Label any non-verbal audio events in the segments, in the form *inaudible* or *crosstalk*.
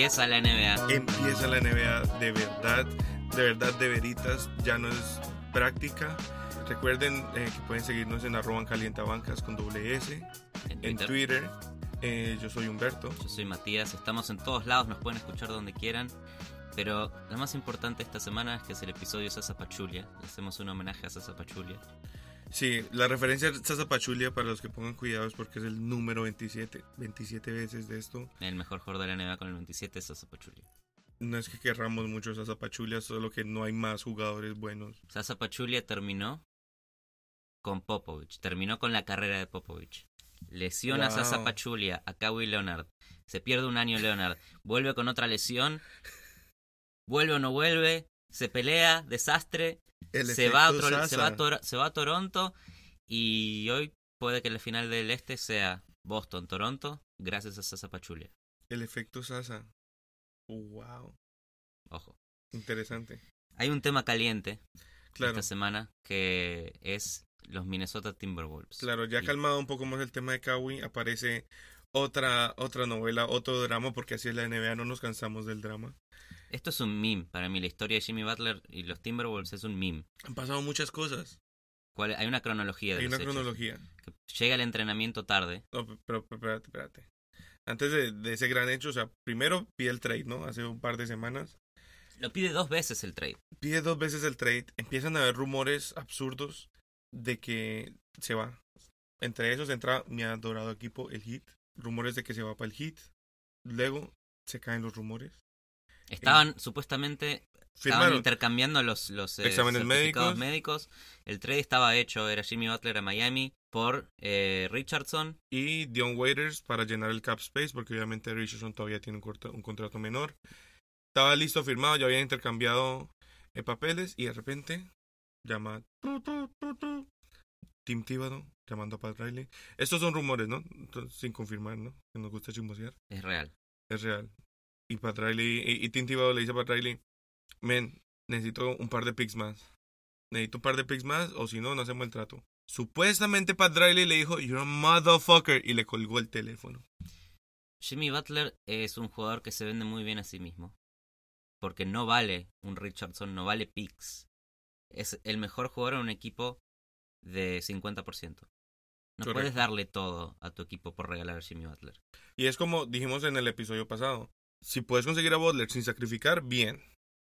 Empieza la NBA. Empieza la NBA de verdad, de verdad, de veritas. Ya no es práctica. Recuerden eh, que pueden seguirnos en arroba en calientabancas con doble S En en Twitter. Twitter. Eh, yo soy Humberto. Yo soy Matías, estamos en todos lados, nos pueden escuchar donde quieran. Pero lo más importante esta semana es que es el episodio Sasa Pachulia. Le hacemos un homenaje a Sasa Pachulia. Sí, la referencia a Sasa Pachulia, para los que pongan cuidados, porque es el número 27, 27 veces de esto. El mejor jugador de la NBA con el 27 es Sasa Pachulia. No es que querramos mucho Sasa Pachulia, solo que no hay más jugadores buenos. Sasa Pachulia terminó con Popovich, terminó con la carrera de Popovich. Lesiona a Wow. Sasa Pachulia, a Kawhi Leonard. Se pierde un año Leonard. Vuelve con otra lesión. Vuelve o no vuelve. Se pelea, desastre. Se va, a Sasa. se, va a Tor- se va a Toronto. Y hoy puede que la final del este sea Boston-Toronto, gracias a Sasa Pachulia. El efecto Sasa. Wow, Ojo. interesante. Hay un tema caliente Claro, esta semana que es los Minnesota Timberwolves. claro, ya Y- calmado un poco más el tema de Kawhi, aparece otra otra novela, otro drama, porque así es la NBA, no nos cansamos del drama. Esto es un meme para mí. La historia de Jimmy Butler y los Timberwolves es un meme. Han pasado muchas cosas. ¿Cuál- Hay una cronología de Hay los una hechos. cronología. Llega el entrenamiento tarde. No, pe- pero, pero espérate, espérate. Antes de, de ese gran hecho, o sea, primero pide el trade, ¿no? Hace un par de semanas. Lo pide dos veces el trade. Pide dos veces el trade. Empiezan a haber rumores absurdos de que se va. Entre esos entra mi adorado equipo, el Heat. Rumores de que se va para el Heat. Luego se caen los rumores. Estaban supuestamente estaban intercambiando los, los eh, Exámenes médicos. médicos. El trade estaba hecho, era Jimmy Butler a Miami por eh, Richardson. Y Dion Waiters para llenar el cap space, porque obviamente Richardson todavía tiene un, corto- un contrato menor. Estaba listo, firmado, ya habían intercambiado eh, papeles y de repente llama tu, tu, tu, tu, Tim Thibodeau llamando a Pat Riley. Estos son rumores, ¿no? Entonces, sin confirmar, ¿no? Que nos gusta chismosear. Es real. Es real. Y Pat Riley, y, y Tim Thibodeau le dice a Pat Riley, men, necesito un par de picks más. Necesito un par de picks más o si no, no hacemos el trato. Supuestamente Pat Riley le dijo, you're a motherfucker, y le colgó el teléfono. Jimmy Butler es un jugador que se vende muy bien a sí mismo. Porque no vale un Richardson, no vale picks. Es el mejor jugador en un equipo de 50%. No Correcto. puedes darle todo a tu equipo por regalar a Jimmy Butler. Y es como dijimos en el episodio pasado. Si puedes conseguir a Butler sin sacrificar, bien.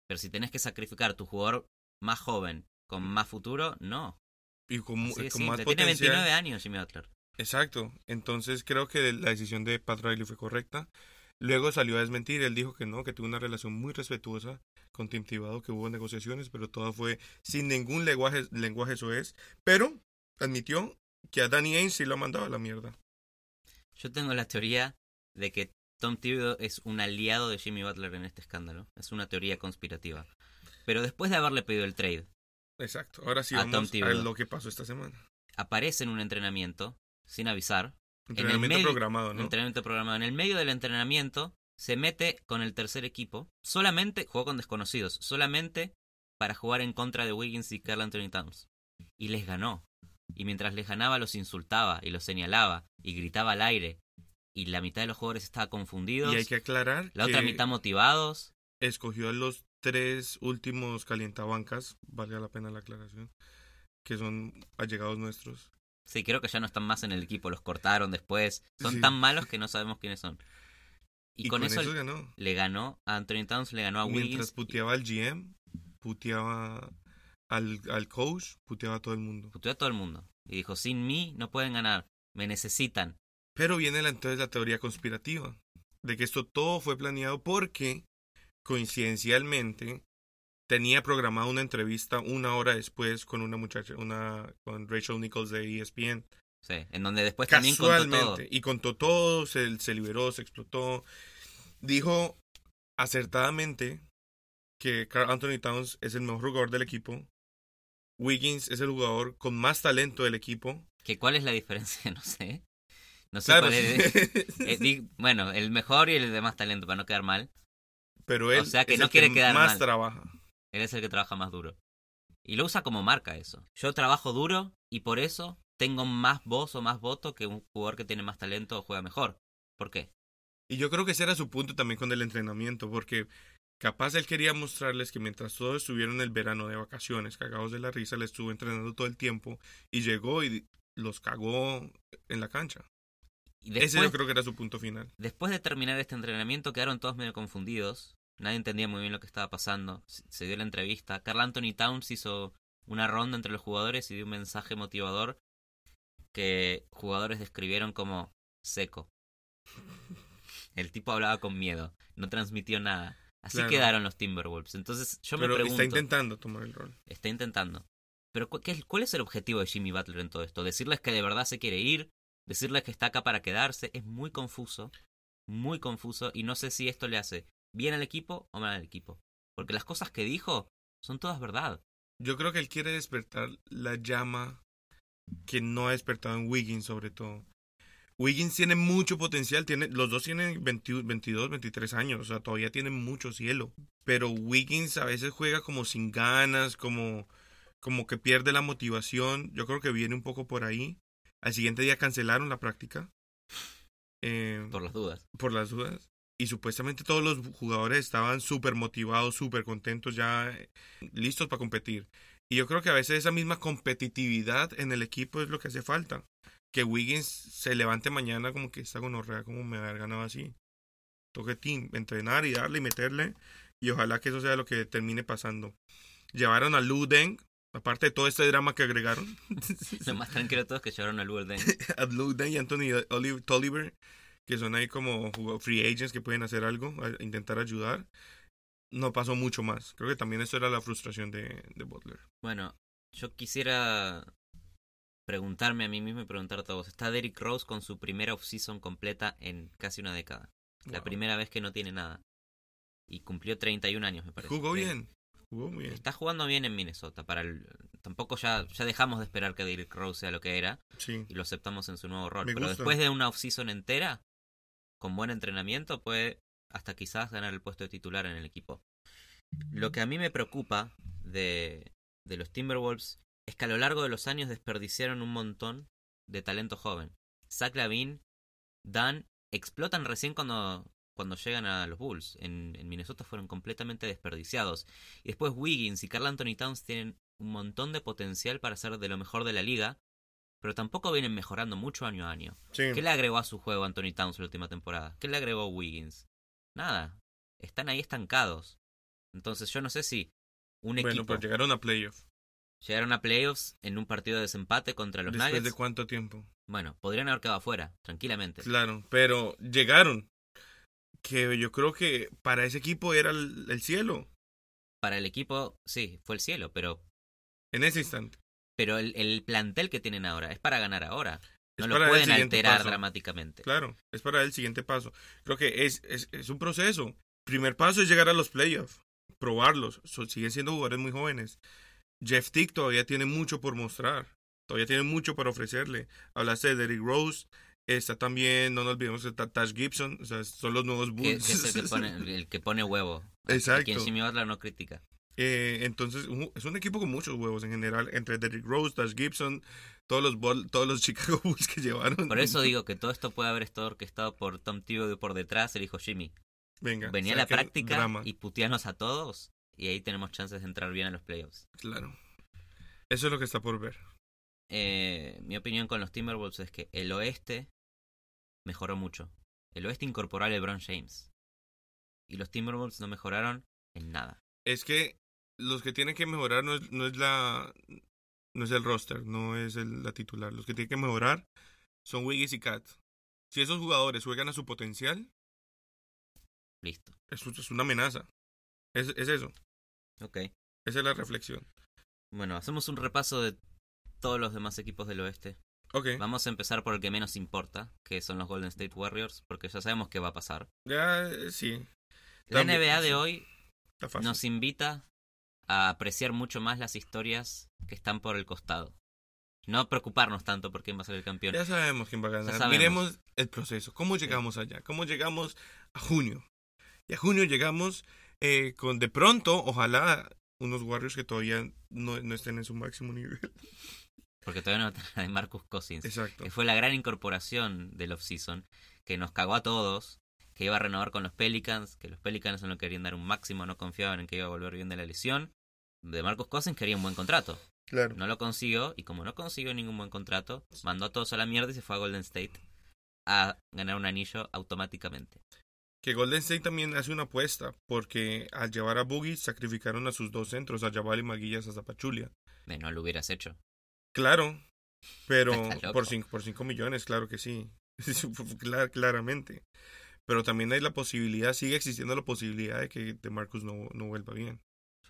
Pero si tenés que sacrificar tu jugador más joven con más futuro, no. Y con, Así más. Tiene potencial. 29 años Jimmy Butler. Exacto. Entonces creo que la decisión de Pat Riley fue correcta. Luego salió a desmentir. Él dijo que no, que tuvo una relación muy respetuosa con Tim Thibodeau, que hubo negociaciones, pero todo fue sin ningún lenguaje, lenguaje soez. Pero admitió que a Danny Ainge sí lo ha mandado a la mierda. Yo tengo la teoría de que Tom Thibodeau es un aliado de Jimmy Butler en este escándalo. Es una teoría conspirativa. Pero después de haberle pedido el trade, Exacto. Ahora sí A Tom vamos a Thibodeau. lo que pasó esta semana. aparece en un entrenamiento sin avisar. Entrenamiento medio- programado, ¿no? Entrenamiento programado. En el medio del entrenamiento se mete con el tercer equipo. Solamente jugó con desconocidos. Solamente para jugar en contra de Wiggins y Carl Anthony Towns. Y les ganó. Y mientras les ganaba los insultaba y los señalaba y gritaba al aire. Y la mitad de los jugadores estaba confundidos. Y hay que aclarar La otra mitad motivados. escogió a los tres últimos calientabancas, valga la pena la aclaración, que son allegados nuestros. Sí, creo que ya no están más en el equipo. Los cortaron después. Son Sí. tan malos que no sabemos quiénes son. Y, con, eso, ganó. le ganó a Anthony Towns, le ganó a Mientras Wiggins. puteaba al GM, puteaba al, al coach, puteaba a todo el mundo. puteó a todo el mundo. Y dijo, sin mí no pueden ganar. Me necesitan. Pero viene la, entonces la teoría conspirativa, de que esto todo fue planeado porque, coincidencialmente, tenía programada una entrevista una hora después con una muchacha, una con Rachel Nichols de ESPN. Sí, en donde después también contó todo. Y contó todo, se, se liberó, se explotó. Dijo acertadamente que Carl Anthony Towns es el mejor jugador del equipo. Wiggins es el jugador con más talento del equipo. ¿Que ¿Cuál es la diferencia? *laughs* No sé. No sé Claro, cuál es. *laughs* eh, bueno, el mejor y el de más talento, para no quedar mal. pero él o sea que es no el quiere quedar más mal. trabaja. Él es el que trabaja más duro. Y lo usa como marca eso. Yo trabajo duro y por eso tengo más voz o más voto que un jugador que tiene más talento o juega mejor. ¿Por qué? Y yo creo que ese era su punto también con el entrenamiento, porque capaz él quería mostrarles que mientras todos estuvieron en el verano de vacaciones, cagados de la risa, le estuvo entrenando todo el tiempo y llegó y los cagó en la cancha. Y ese yo creo que era su punto final. después de terminar este entrenamiento quedaron todos medio confundidos. Nadie entendía muy bien lo que estaba pasando. Se dio la entrevista. Carl Anthony Towns hizo una ronda entre los jugadores y dio un mensaje motivador que jugadores describieron como seco. El tipo hablaba con miedo, no transmitió nada. Así Claro. quedaron los Timberwolves. Entonces yo Pero me pregunto, está intentando tomar el rol. está intentando. Pero ¿cu- qué es- ¿cuál es el objetivo de Jimmy Butler en todo esto? ¿Decirles que de verdad se quiere ir? ¿Decirles que está acá para quedarse? Es muy confuso, muy confuso y no sé si esto le hace bien al equipo o mal al equipo. Porque las cosas que dijo son todas verdad. Yo creo que él quiere despertar la llama que no ha despertado en Wiggins, sobre todo. Wiggins tiene mucho potencial, tiene, los dos tienen 20 22, 23 años, o sea, todavía tienen mucho cielo. Pero Wiggins a veces juega como sin ganas, como, como que pierde la motivación. Yo creo que viene un poco por ahí. Al siguiente día cancelaron la práctica. eh, Por las dudas. por las dudas. Y supuestamente todos los jugadores estaban súper motivados, súper contentos, ya eh, listos para competir. Y yo creo que a veces esa misma competitividad en el equipo es lo que hace falta. Que Wiggins se levante mañana como que esta gonorrea, como me haber ganado así. Toque team, entrenar y darle y meterle. Y ojalá que eso sea lo que termine pasando. Llevaron a Lou Deng, aparte de todo este drama que agregaron. *laughs* Lo más tranquilo de todo es que llevaron a Luol Deng. *laughs* a Lou Deng y Anthony Oliver, Tolliver, que son ahí como free agents que pueden hacer algo, a- intentar ayudar. No pasó mucho más. Creo que también eso era la frustración de, de Butler. Bueno, yo quisiera preguntarme a mí mismo y preguntar a todos. Está Derrick Rose con su primera offseason completa en casi una década. La primera vez que no tiene nada. Y cumplió 31 años, me parece. Jugó bien. Jugó muy bien. Está jugando bien en Minnesota. Para el- Tampoco ya, ya dejamos de esperar que Derrick Rose sea lo que era Sí. y lo aceptamos en su nuevo rol. Me Pero gusta. después de una offseason entera, con buen entrenamiento, puede hasta quizás ganar el puesto de titular en el equipo. Lo que a mí me preocupa de, los Timberwolves es que a lo largo de los años desperdiciaron un montón de talento joven. Zach Lavin, Dan, explotan recién cuando, cuando llegan a los Bulls. En, en Minnesota fueron completamente desperdiciados. Y después Wiggins y Carl Anthony Towns tienen un montón de potencial para ser de lo mejor de la liga, pero tampoco vienen mejorando mucho año a año. Sí. ¿Qué le agregó a su juego Anthony Towns la última temporada? ¿Qué le agregó Wiggins? Nada. Están ahí estancados. Entonces yo no sé si un Bueno, equipo pues llegaron a playoff. llegaron a playoffs en un partido de desempate contra los ¿Después Nuggets. de cuánto tiempo? Bueno, podrían haber quedado afuera, tranquilamente. Claro, pero llegaron. Que yo creo que para ese equipo era el, el cielo. Para el equipo, sí, fue el cielo, pero, En ese instante. Pero el, el plantel que tienen ahora es para ganar ahora. No Es lo pueden alterar paso. dramáticamente. Claro, es para el siguiente paso. Creo que es, es, es un proceso. Primer paso es llegar a los playoffs, probarlos. So- siguen siendo jugadores muy jóvenes. Jeff Tick todavía tiene mucho por mostrar. Todavía tiene mucho para ofrecerle. Hablaste de Derrick Rose. Está también, no nos olvidemos, está Tash Gibson. O sea, son los nuevos Bulls. que es el que pone, el que pone huevo. *laughs* A Exacto. quien Jimmy Butler no critica. Eh, entonces, un- es un equipo con muchos huevos en general. Entre Derrick Rose, Tash Gibson, todos los, todos los *laughs* Chicago Bulls que llevaron. Por eso digo que todo esto puede haber estado orquestado por Tom Thibodeau por detrás, el hijo Jimmy. Venga, Venía a la práctica drama. y puteanos a todos y ahí tenemos chances de entrar bien a los playoffs. Claro. Eso es lo que está por ver. Eh, mi opinión con los Timberwolves es que el oeste mejoró mucho. El oeste incorporó a LeBron James. Y los Timberwolves no mejoraron en nada. Es que los que tienen que mejorar no es, no es la no es el roster, no es el- la titular. Los que tienen que mejorar son Wiggins y Cat. Si esos jugadores juegan a su potencial, Listo. es, es una amenaza. Es, es eso. Ok. Esa es la reflexión. Bueno, hacemos un repaso de todos los demás equipos del oeste. Ok. Vamos a empezar por el que menos importa, que son los Golden State Warriors, porque ya sabemos qué va a pasar. Ya, eh, sí. La NBA de hoy nos invita a apreciar mucho más las historias que están por el costado. No preocuparnos tanto por quién va a ser el campeón. Ya sabemos quién va a ganar. Miremos el proceso. ¿Cómo llegamos allá? ¿Cómo llegamos a junio? Y a junio llegamos eh, con de pronto, ojalá, unos Warriors que todavía no, no estén en su máximo nivel. Porque todavía no está de Marcus Cousins. Exacto. Que fue la gran incorporación del offseason. Que nos cagó a todos. Que iba a renovar con los Pelicans. Que los Pelicans no querían dar un máximo. No confiaban en que iba a volver bien de la lesión. De Marcus Cousins quería un buen contrato. Claro. No lo consiguió. Y como no consiguió ningún buen contrato, mandó a todos a la mierda y se fue a Golden State. A ganar un anillo automáticamente. Que Golden State también hace una apuesta, porque al llevar a Boogie sacrificaron a sus dos centros, a Jabal y Maguillas a Zapachulia. Eh, No lo hubieras hecho. Claro, pero *laughs* por 5 por cinco millones, claro que sí. *laughs* Clar- claramente. Pero también hay la posibilidad, sigue existiendo la posibilidad de que de Marcus no, no vuelva bien.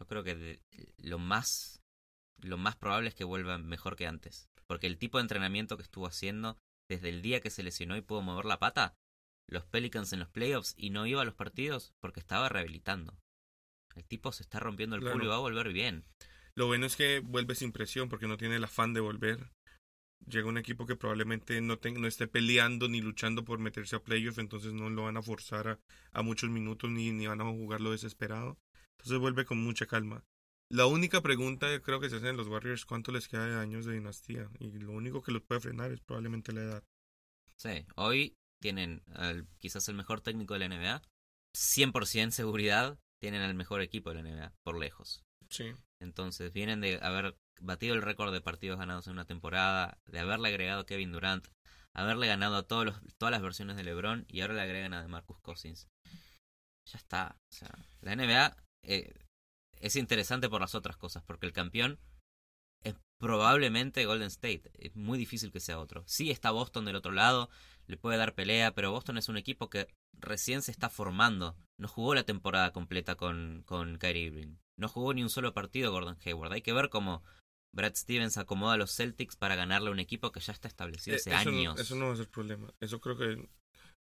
Yo creo que de- lo más lo más probable es que vuelva mejor que antes, porque el tipo de entrenamiento que estuvo haciendo desde el día que se lesionó y pudo mover la pata, los Pelicans en los playoffs y no iba a los partidos porque estaba rehabilitando. El tipo se está rompiendo el Claro. culo y va a volver bien. Lo bueno es que vuelve sin presión porque no tiene el afán de volver. Llega un equipo que probablemente no, no esté peleando ni luchando por meterse a playoff, entonces no lo van a forzar a, a muchos minutos ni, ni van a jugarlo desesperado. Entonces vuelve con mucha calma. La única pregunta que creo que se hacen los Warriors cuánto les queda de años de dinastía. Y lo único que los puede frenar es probablemente la edad. Sí, hoy tienen al- quizás el mejor técnico de la NBA, 100% seguridad, tienen al mejor equipo de la NBA, por lejos. Sí. Entonces vienen de haber batido el récord de partidos ganados en una temporada, de haberle agregado a Kevin Durant, haberle ganado a todos los, todas las versiones de LeBron y ahora le agregan a Marcus Cousins. Ya está. O sea, la NBA eh, es interesante por las otras cosas, porque el campeón es probablemente Golden State. Es muy difícil que sea otro. Sí está Boston del otro lado, le puede dar pelea, pero Boston es un equipo que recién se está formando. No jugó la temporada completa con, con Kyrie Irving. No jugó ni un solo partido Gordon Hayward. Hay que ver cómo Brad Stevens acomoda a los Celtics para ganarle a un equipo que ya está establecido hace Eh, eso, años. No, eso no va a ser problema. Eso creo que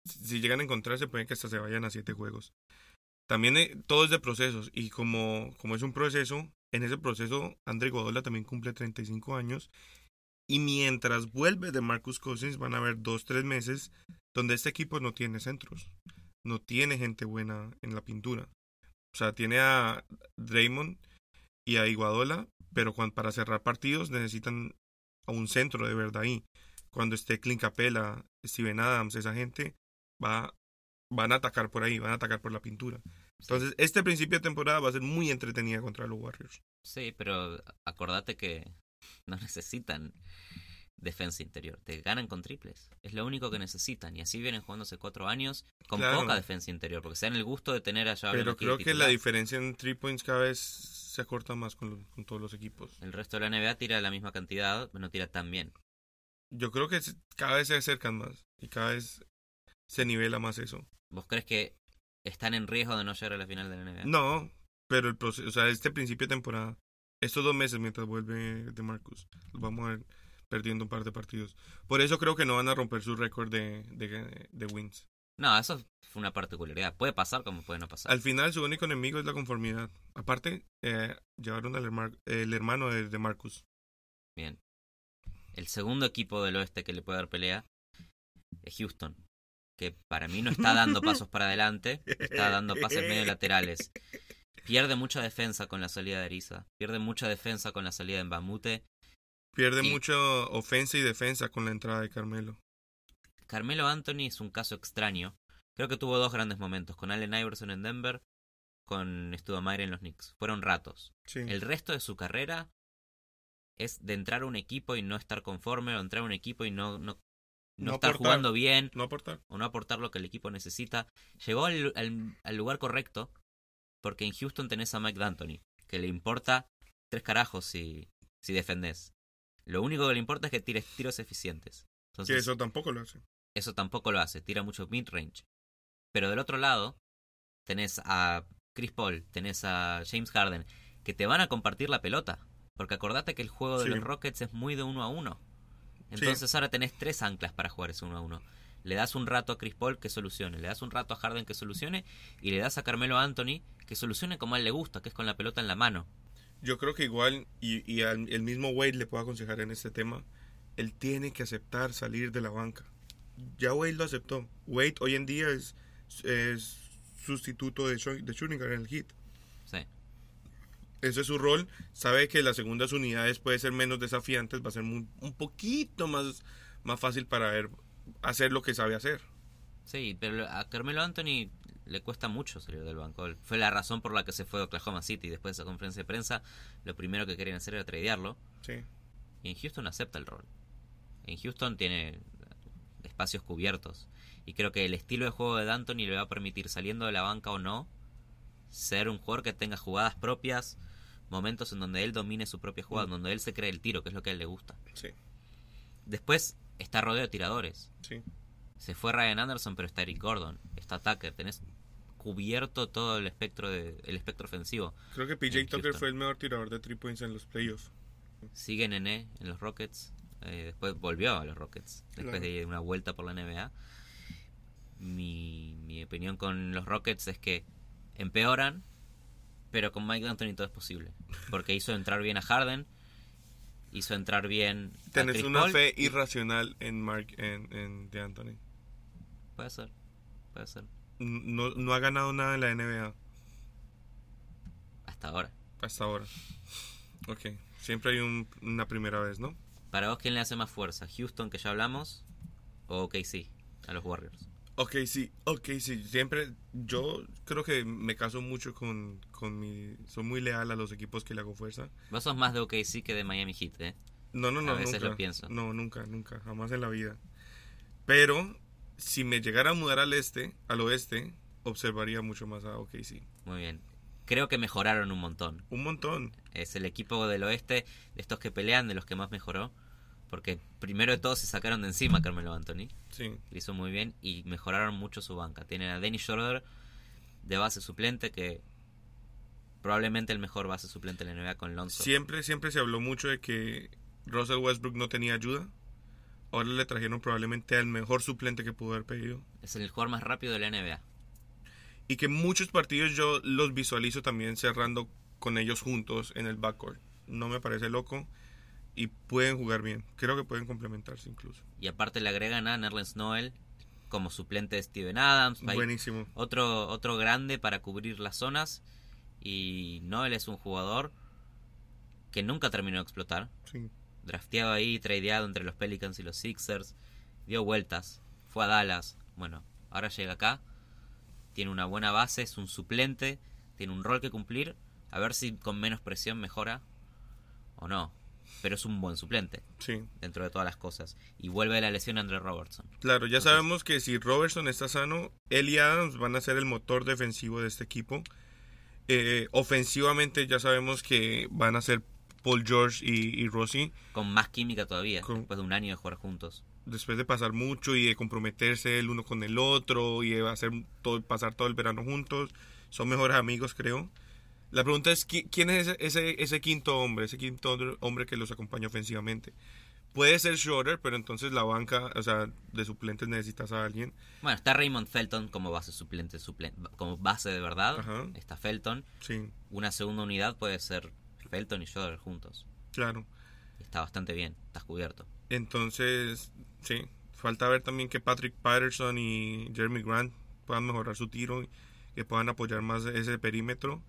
si si llegan a encontrarse pueden que hasta se vayan a siete juegos. También eh, todo es de procesos y como, como es un proceso, en ese proceso Andre Godola también cumple 35 años y mientras vuelve de Marcus Cousins van a haber dos, tres meses donde este equipo no tiene centros, no tiene gente buena en la pintura. O sea, tiene a Draymond y a Iguadola, pero cuan- para cerrar partidos necesitan a un centro de verdad ahí. Cuando esté Clint Capella, Steven Adams, esa gente va, van a atacar por ahí, van a atacar por la pintura. Entonces, este principio de temporada va a ser muy entretenida contra los Warriors. Sí, pero acordate que no necesitan defensa interior. Te ganan con triples. Es lo único que necesitan. Y así vienen jugando hace cuatro años con Claro. poca defensa interior. Porque se dan el gusto de tener a Javier Pero creo que la diferencia en three points cada vez se acorta más con, los- con todos los equipos. El resto de la NBA tira la misma cantidad, pero no tira tan bien. Yo creo que cada vez se acercan más y cada vez se nivela más eso. ¿Vos crees que están en riesgo de no llegar a la final de la NBA? No, pero el proceso, o sea, este principio de temporada, estos dos meses mientras vuelve de Marcus, vamos a ver perdiendo un par de partidos. Por eso creo que no van a romper su récord de, de, de wins. No, eso fue una particularidad. Puede pasar como puede no pasar. Al final su único enemigo es la conformidad. Aparte, eh, llevaron al herma- el hermano de, de Marcus. Bien. El segundo equipo del oeste que le puede dar pelea es Houston. Que para mí no está dando pasos para adelante, está dando pases medio laterales. Pierde mucha defensa con la salida de Ariza. Pierde mucha defensa con la salida de Mbamute. Pierde Y- mucha ofensa y defensa con la entrada de Carmelo. Carmelo Anthony es un caso extraño. Creo que tuvo dos grandes momentos. Con Allen Iverson en Denver, con Studamaire en los Knicks. Fueron ratos. Sí. El resto de su carrera es de entrar a un equipo y no estar conforme, o entrar a un equipo y no, no, no, No estar aportar. jugando bien, No aportar. o no aportar lo que el equipo necesita. Llegó al, al- al lugar correcto, porque en Houston tenés a Mike D'Antoni, que le importa tres carajos si, si defendés. Lo único que le importa es que tires tiros eficientes. Entonces, Que eso tampoco lo hace. eso tampoco lo hace, tira mucho mid-range. Pero del otro lado, tenés a Chris Paul, tenés a James Harden, que te van a compartir la pelota. Porque acordate que el juego de Sí. los Rockets es muy de uno a uno. Entonces ahora tenés tres anclas para jugar ese uno a uno. Le das un rato a Chris Paul que solucione, le das un rato a Harden que solucione y le das a Carmelo Anthony que solucione como a él le gusta, que es con la pelota en la mano. yo creo que igual, y, y al- el mismo Wade le puedo aconsejar en este tema, él tiene que aceptar salir de la banca. Ya Wade lo aceptó. Wade hoy en día es, es sustituto de, de en el hit. Sí. Ese es su rol. Sabe que las segundas unidades puede ser menos desafiantes, va a ser muy- un poquito más, más fácil para hacer lo que sabe hacer. Sí, pero a Carmelo Anthony le cuesta mucho salir del banco. Fue la razón por la que se fue a Oklahoma City. Después de esa conferencia de prensa, lo primero que querían hacer era tradearlo. Sí. Y en Houston acepta el rol. En Houston tiene espacios cubiertos. Y creo que el estilo de juego de D'Antoni le va a permitir, saliendo de la banca o no, ser un jugador que tenga jugadas propias, momentos en donde él domine su propia jugada, Mm. donde él se cree el tiro, que es lo que a él le gusta. Sí. Después está rodeado de tiradores. Sí. Se fue Ryan Anderson, pero está Eric Gordon, está Tucker, tenés cubierto todo el espectro de, el espectro ofensivo. Creo que PJ Tucker Houston. fue el mejor tirador de three points en los playoffs. Sigue Nene en los Rockets, eh, después volvió a los Rockets, después Claro. de una vuelta por la NBA. Mi, mi opinión con los Rockets es que empeoran, pero con Mike D'Antoni todo es posible. Porque hizo entrar bien a Harden, hizo entrar bien a Tenés Chris una Paul, fe y- irracional en Mark en, en de Anthony. Puede ser, puede ser, No, no ha ganado nada en la NBA hasta ahora. hasta ahora. Ok. Siempre hay un- una primera vez, ¿no? Para vos, ¿quién le hace más fuerza? ¿Houston, que ya hablamos? ¿O KC, a los Warriors? Ok, sí, ok, sí. Siempre, yo creo que me caso mucho con, con mi... Soy muy leal a los equipos que le hago fuerza. Vos sos más de OKC que de Miami Heat, ¿eh? No, no, no, A veces nunca. lo pienso. No, nunca, nunca, jamás en la vida. Pero, si me llegara a mudar al este, al oeste, observaría mucho más a OKC. Muy bien. Creo que mejoraron un montón. Un montón. Es el equipo del oeste, de estos que pelean, de los que más mejoró. Porque primero de todo se sacaron de encima a Carmelo Anthony. Sí, Lo hizo muy bien y mejoraron mucho su banca. Tienen a Dennis Schroeder de base suplente, que probablemente el mejor base suplente de la NBA con Lonzo. Siempre, siempre se habló mucho de que Russell Westbrook no tenía ayuda. Ahora le trajeron probablemente al mejor suplente que pudo haber pedido. Es el jugador más rápido de la NBA. Y que muchos partidos yo los visualizo también cerrando con ellos juntos en el backcourt. No me parece loco. Y pueden jugar bien. Creo que pueden complementarse incluso. Y aparte le agregan a Nerlens Noel como suplente de Steven Adams. Buenísimo. Otro, otro grande para cubrir las zonas. Y Noel es un jugador que nunca terminó de explotar. Sí. Drafteado ahí, tradeado entre los Pelicans y los Sixers. Dio vueltas. Fue a Dallas. Bueno, ahora llega acá. Tiene una buena base, es un suplente. Tiene un rol que cumplir. A ver si con menos presión mejora o no. Pero es un buen suplente Sí. dentro de todas las cosas. Y vuelve de la lesión Andre Robertson. Claro, ya Entonces- sabemos que si Robertson está sano, él y Adams van a ser el motor defensivo de este equipo. Eh, ofensivamente ya sabemos que van a ser Paul George y, y Rossi. Con más química todavía, Con- después de un año de jugar juntos. Después de pasar mucho y de comprometerse el uno con el otro y de hacer todo, pasar todo el verano juntos, son mejores amigos, creo. La pregunta es, ¿qui- ¿quién es ese, ese, ese quinto hombre, ese quinto hombre que los acompaña ofensivamente? Puede ser Schroeder, pero entonces la banca, o sea, de suplentes necesitas a alguien. Bueno, está Raymond Felton como base suplente, suplen- como base de verdad. Ajá. Está Felton. Sí, Una segunda unidad puede ser Felton y Schroeder juntos. claro. Está bastante bien, estás cubierto. Entonces, sí, falta ver también que Patrick Patterson y Jeremy Grant puedan mejorar su tiro y que puedan apoyar más ese perímetro.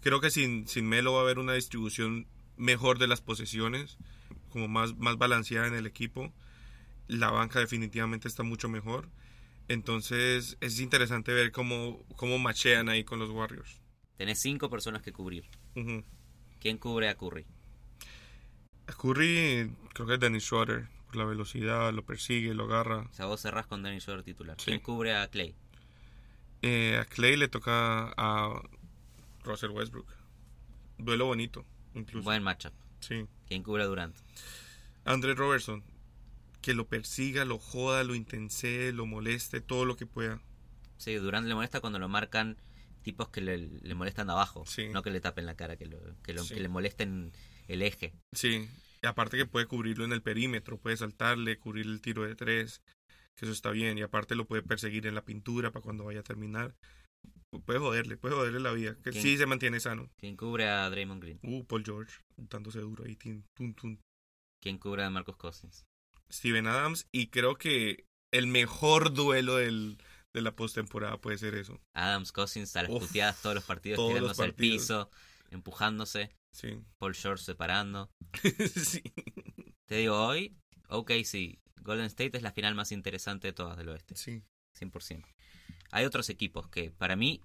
Creo que sin, sin Melo va a haber una distribución mejor de las posesiones, como más, más balanceada en el equipo. La banca definitivamente está mucho mejor. Entonces es interesante ver cómo, cómo machean ahí con los Warriors. Tenés cinco personas que cubrir. ¿Quién cubre a Curry? A Curry, creo que es Dennis Schroeder, por la velocidad, lo persigue, lo agarra. O sea, vos cerrás con Dennis Schroeder titular. Sí. ¿Quién cubre a Clay? Eh, a Clay le toca a Russell Westbrook. Duelo bonito, incluso. Buen matchup. Sí. ¿Quién cubre a Durant? Andre Robertson, que lo persiga, lo joda, lo intense, lo moleste, todo lo que pueda. Sí, Durant le molesta cuando lo marcan tipos que le, le molestan abajo. Sí. No que le tapen la cara, que, lo, que, lo- Sí. que le molesten el eje. Sí. Y aparte que puede cubrirlo en el perímetro, puede saltarle, cubrir el tiro de tres, que eso está bien. Y aparte lo puede perseguir en la pintura para cuando vaya a terminar. Puede joderle, puede joderle la vida. Que sí se mantiene sano. ¿Quién cubre a Draymond Green? Uh, Paul George, dándose duro ahí. tin, tun, tun. ¿Quién cubre a Marcus Cousins? Steven Adams. Y creo que el mejor duelo del, de la postemporada puede ser eso. Adams Cousins a las Uf, puteadas todos los partidos, todos los tirándose al piso, empujándose, Sí. Paul George separando. *laughs* sí. Te digo, hoy, ok, sí, Golden State es la final más interesante de todas del oeste, Sí. 100%. Hay otros equipos que para mí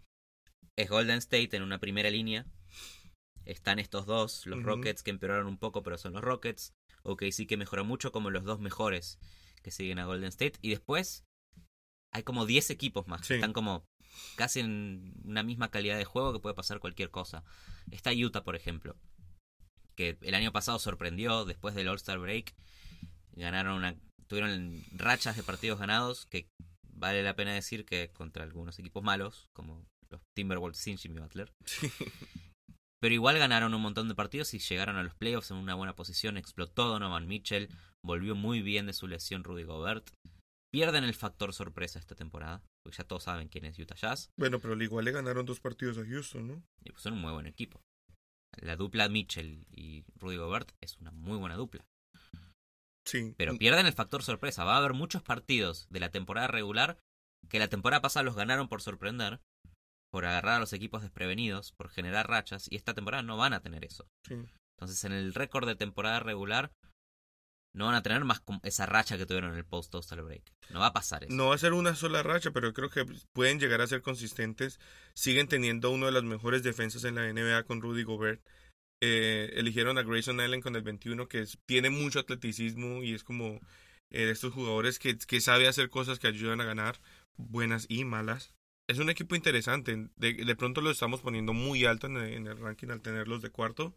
es Golden State en una primera línea. Están estos dos, los. Rockets que empeoraron un poco, pero son los Rockets. Ok, sí que mejoró mucho como los dos mejores que siguen a Golden State. Y después hay como 10 equipos más que están como casi en una misma calidad de juego que puede pasar cualquier cosa. Está Utah, por ejemplo, que el año pasado sorprendió después del All-Star Break. Ganaron una, tuvieron rachas de partidos ganados que vale la pena decir que contra algunos equipos malos, como los Timberwolves sin Jimmy Butler. Sí. *laughs* Pero igual ganaron un montón de partidos y llegaron a los playoffs en una buena posición. Explotó Donovan Mitchell, volvió muy bien de su lesión Rudy Gobert. Pierden el factor sorpresa esta temporada, porque ya todos saben quién es Utah Jazz. Bueno, pero al igual le ganaron dos partidos a Houston, ¿no? Y pues son un muy buen equipo. La dupla Mitchell y Rudy Gobert es una muy buena dupla. Sí. Pero pierden el factor sorpresa. Va a haber muchos partidos de la temporada regular que la temporada pasada los ganaron por sorprender, por agarrar a los equipos desprevenidos, por generar rachas, y esta temporada no van a tener eso. Sí. Entonces en el récord de temporada regular no van a tener más esa racha que tuvieron en el post All Break. No va a pasar eso. No va a ser una sola racha, pero creo que pueden llegar a ser consistentes. Siguen teniendo uno de las mejores defensas en la NBA con Rudy Gobert. Eh, eligieron a Grayson Allen con el 21, que es- tiene mucho atleticismo y es como eh, de estos jugadores que, que sabe hacer cosas que ayudan a ganar, buenas y malas. Es un equipo interesante. De, de pronto lo estamos poniendo muy alto en el, en el ranking al tenerlos de cuarto,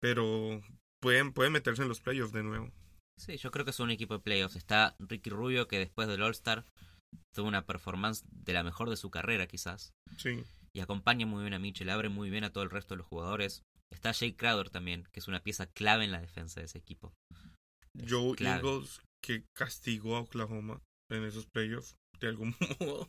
pero pueden, pueden meterse en los playoffs de nuevo. Sí, yo creo que es un equipo de playoffs. Está Ricky Rubio que después del All-Star tuvo una performance de la mejor de su carrera quizás. Sí. y acompaña muy bien a Mitchell, abre muy bien a todo el resto de los jugadores. Está Jake Crowder también, que es una pieza clave en la defensa de ese equipo. Es Joe clave. Eagles que castigó a Oklahoma en esos playoffs de algún *laughs* modo.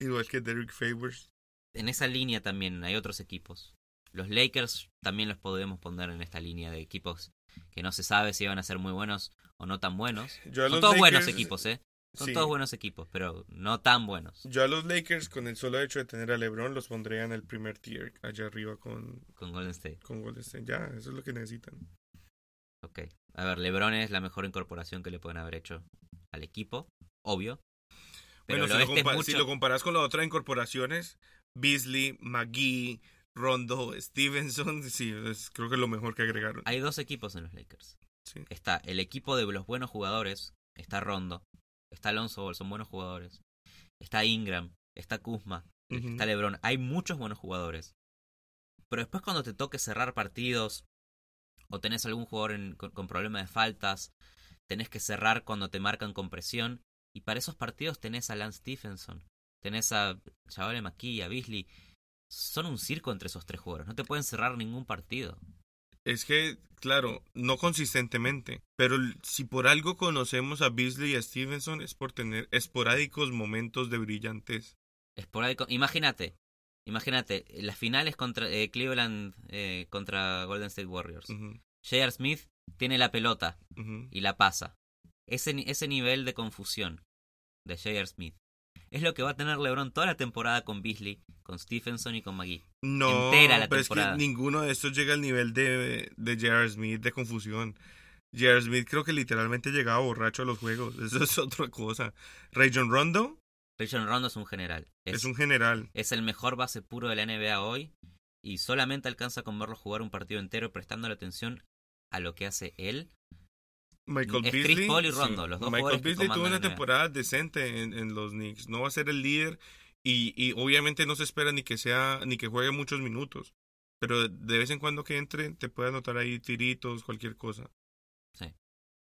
Igual que Derek Favors. En esa línea también hay otros equipos. Los Lakers también los podemos poner en esta línea de equipos que no se sabe si van a ser muy buenos o no tan buenos. Yo Son todos buenos equipos, ¿eh? Son sí. todos buenos equipos, pero no tan buenos. Yo a los Lakers, con el solo hecho de tener a LeBron, los pondría en el primer tier, allá arriba con, Con Golden State. con Golden State. Ya, eso es lo que necesitan. Ok. A ver, LeBron es la mejor incorporación que le pueden haber hecho al equipo, obvio. Pero bueno, si lo, oeste es compa- mucho- si lo comparas con las otras incorporaciones, Beasley, McGee, Rondo, Stevenson, *laughs* sí, es, creo que es lo mejor que agregaron. Hay dos equipos en los Lakers. Sí. Está el equipo de los buenos jugadores, está Rondo, está Alonso Ball, son buenos jugadores. Está Ingram, está Kuzma, está LeBron. Hay muchos buenos jugadores. Pero después cuando te toque cerrar partidos o tenés algún jugador en- con, con problemas de faltas, tenés que cerrar cuando te marcan con presión. Y para esos partidos tenés a Lance Stephenson, tenés a Chavale McKee, a Beasley. Son un circo entre esos tres jugadores. No te pueden cerrar ningún partido. Es que, claro, no consistentemente, pero si por algo conocemos a Beasley y a Stevenson es por tener esporádicos momentos de brillantez. Esporádico. Imagínate, imagínate, las finales contra eh, Cleveland eh, contra Golden State Warriors. Ujú, J.R. Smith tiene la pelota y la pasa. Ese, ese nivel de confusión de J.R. Smith es lo que va a tener LeBron toda la temporada con Beasley, con Stephenson y con McGee. No, Entera la pero es que ninguno de estos llega al nivel de, de J.R. Smith de confusión. J.R. Smith creo que literalmente llegaba borracho a los juegos. *laughs* Eso es otra cosa. Rajon Rondo Rajon Rondo es un general. Es, es un general. es el mejor base puro de la NBA hoy y solamente alcanza con verlo jugar un partido entero prestando atención a lo que hace él Michael Es Chris Beasley. Paul y Rondo, los dos Michael Beasley tuvo una temporada decente en, en los Knicks. No va a ser el líder y, y obviamente no se espera ni que sea ni que juegue muchos minutos. Pero de vez en cuando que entre te puede anotar ahí tiritos, cualquier cosa. Sí.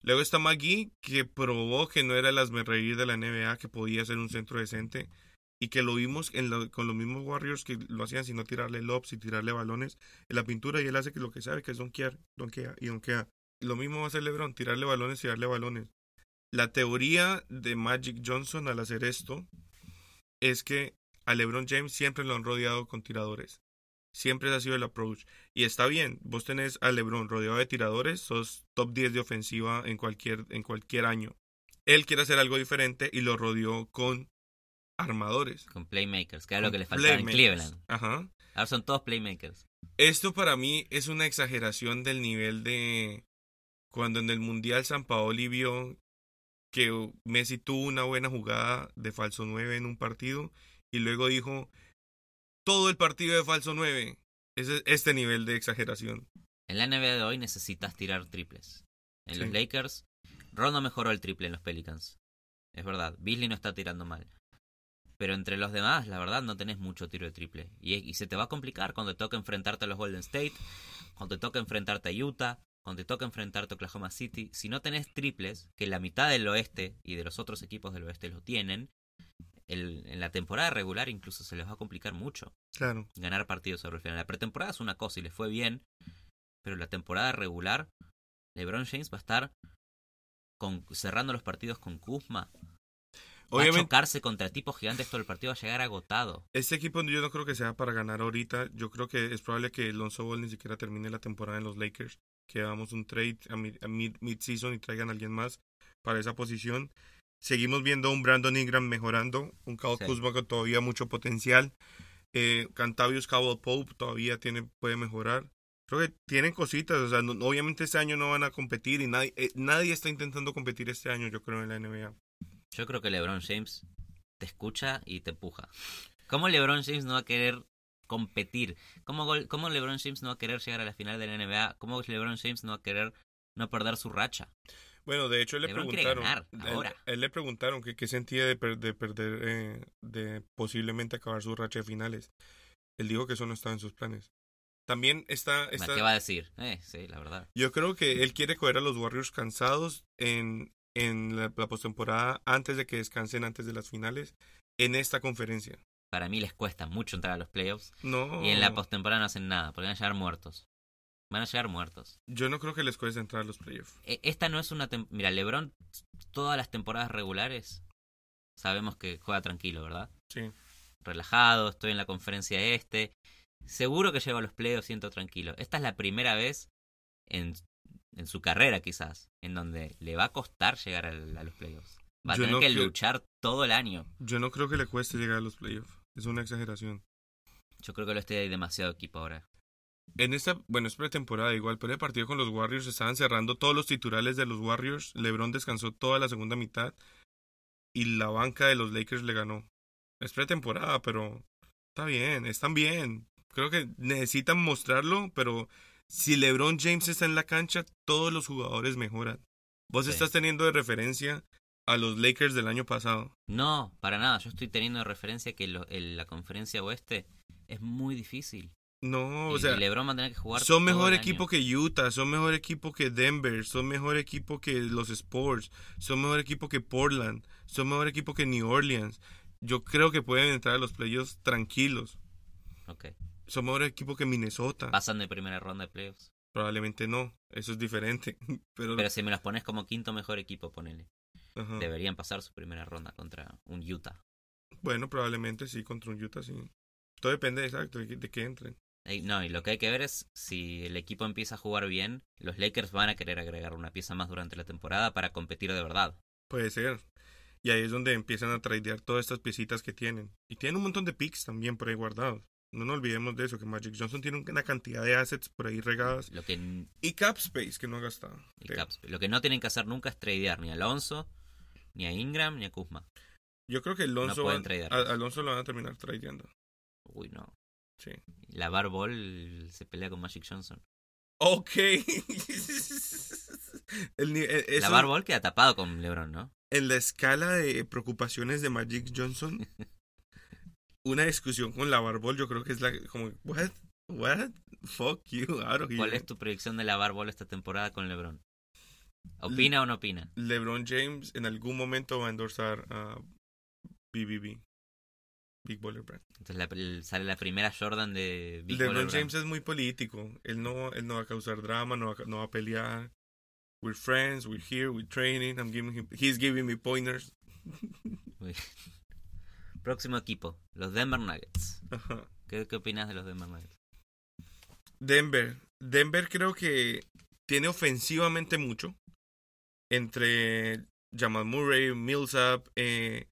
Luego está McGee, que probó que no era el asmerreír de la NBA, que podía ser un centro decente. Y que lo vimos en con los mismos Warriors que lo hacían sin no tirarle lobs y tirarle balones en la pintura. Y él hace que lo que sabe que es donkear, donkea y donkea. Lo mismo va a hacer LeBron, tirarle balones y darle balones. La teoría de Magic Johnson al hacer esto es que a LeBron James siempre lo han rodeado con tiradores. Siempre ha sido el approach. Y está bien, vos tenés a LeBron rodeado de tiradores, sos top 10 de ofensiva en cualquier, en cualquier año. Él quiere hacer algo diferente y lo rodeó con armadores. Con playmakers, que era lo que le faltaba en. Cleveland. Ajá. Ahora son todos playmakers. Esto para mí es una exageración del nivel de cuando en el Mundial San Paoli vio que Messi tuvo una buena jugada de falso 9 en un partido y luego dijo todo el partido de falso 9. Ese es este nivel de exageración. En la NBA de hoy necesitas tirar triples. En los. Lakers, Rondo mejoró el triple en los Pelicans. Es verdad, Beasley no está tirando mal. Pero entre los demás, la verdad, no tenés mucho tiro de triple. Y, y se te va a complicar cuando te toca enfrentarte a los Golden State, cuando te toca enfrentarte a Utah, cuando te toca enfrentarte a Oklahoma City. Si no tenés triples, que la mitad del oeste y de los otros equipos del oeste lo tienen, el- en la temporada regular incluso se les va a complicar mucho Claro. ganar partidos sobre el final. La pretemporada es una cosa y le fue bien, pero la temporada regular, LeBron James va a estar con, cerrando los partidos con Kuzma. Va a Obviamente chocarse contra tipos gigantes todo el partido, va a llegar agotado. este equipo yo no creo que sea para ganar ahorita. Yo creo que es probable que Lonzo Ball ni siquiera termine la temporada en los Lakers. Que hagamos un trade a mid- a mid- mid-season y traigan a alguien más para esa posición. Seguimos viendo un Brandon Ingram mejorando, un Kyle Sí. Kuzma con todavía mucho potencial. Eh, Cantavius Cowell Pope todavía tiene, puede mejorar. Creo que tienen cositas, o sea, no- obviamente este año no van a competir y nadie, eh, nadie está intentando competir este año, yo creo, en la NBA. Yo creo que LeBron James te escucha y te empuja. ¿Cómo LeBron James no va a querer competir? ¿Cómo, gol- ¿Cómo LeBron James no va a querer llegar a la final de la NBA? ¿Cómo LeBron James no va a querer no perder su racha? Bueno, de hecho le LeBron preguntaron, ganar, ahora. él, le preguntaron qué sentía de, per- de perder, eh, de posiblemente acabar su racha de finales. Él dijo que eso no estaba en sus planes. También está, está ¿Qué va a decir? Eh, sí, la verdad. yo creo que él quiere coger a los Warriors cansados en, en la, la postemporada antes de que descansen antes de las finales en esta conferencia. Para mí les cuesta mucho entrar a los playoffs. No, Y en la postemporada no hacen nada, porque van a llegar muertos. Van a llegar muertos. yo no creo que les cueste entrar a los playoffs. E- Esta no es una... Mira, LeBron, todas las temporadas regulares, sabemos que juega tranquilo, ¿verdad? Sí, Relajado, estoy en la conferencia este. Seguro que llego a los playoffs, siento tranquilo. Esta es la primera vez en, en su carrera, quizás, en donde le va a costar llegar a los playoffs. Va a Yo tener no que creo- luchar todo el año. yo no creo que le cueste llegar a los playoffs. Es una exageración. Yo creo que lo esté hay demasiado equipo ahora. En esta, bueno, es pretemporada igual, pero el partido con los Warriors estaban cerrando todos los titulares de los Warriors. LeBron descansó toda la segunda mitad y la banca de los Lakers le ganó. Es pretemporada, pero está bien, están bien. Creo que necesitan mostrarlo, pero si LeBron James está en la cancha, todos los jugadores mejoran. Vos Sí. estás teniendo de referencia a los Lakers del año pasado. No, para nada. Yo estoy teniendo de referencia que lo- el- la conferencia oeste es muy difícil. No, y, o sea, LeBron va a tener que jugar. Son mejor equipo año. que Utah, son mejor equipo que Denver, son mejor equipo que los Sports, son mejor equipo que Portland, son mejor equipo que New Orleans. Yo creo que pueden entrar a los playoffs tranquilos. Ok. Son mejor equipo que Minnesota. Pasan de primera ronda de playoffs. Probablemente no, eso es diferente. *laughs* Pero, Pero si me los pones como quinto mejor equipo, ponele. ajá. Deberían pasar su primera ronda contra un Utah. bueno, probablemente sí, contra un Utah sí. Todo depende exacto de, que- de que entren. No, y lo que hay que ver es si el equipo empieza a jugar bien, los Lakers van a querer agregar una pieza más durante la temporada para competir de verdad. Puede ser. Y ahí es donde empiezan a tradear todas estas piecitas que tienen. Y tienen un montón de picks también por ahí guardados. No nos olvidemos de eso, que Magic Johnson tiene una cantidad de assets por ahí regadas. Lo que, n- Y cap space que no ha gastado. lo que no tienen que hacer nunca es tradear ni a Alonso, ni a Ingram, ni a Kuzma. Yo creo que Alonso, No pueden van- tradear. a- Alonso lo van a terminar tradeando. Uy, no. Sí. La Bar Ball se pelea con Magic Johnson. Ok. *laughs* El eso- La Bar Ball queda tapado con LeBron, ¿no? en la escala de preocupaciones de Magic Johnson, *laughs* una discusión con la Barbol, yo creo que es la como, what? What? Fuck you, out of here. ¿Cuál es tu predicción de la Bar Ball esta temporada con LeBron? ¿Opina o no opina? LeBron James en algún momento va a endorsar a BBB. Big Baller Brand. Entonces la- sale la primera Jordan de Big LeBron Baller Brand. James es muy político. Él no, él no va a causar drama, no va, no va a pelear. We're friends, we're here, we're training. I'm giving him, he's giving me pointers. Próximo equipo, los Denver Nuggets. Ajá. ¿Qué, qué opinas de los Denver Nuggets? Denver. Denver creo que tiene ofensivamente mucho. Entre Jamal Murray, Millsap, eh,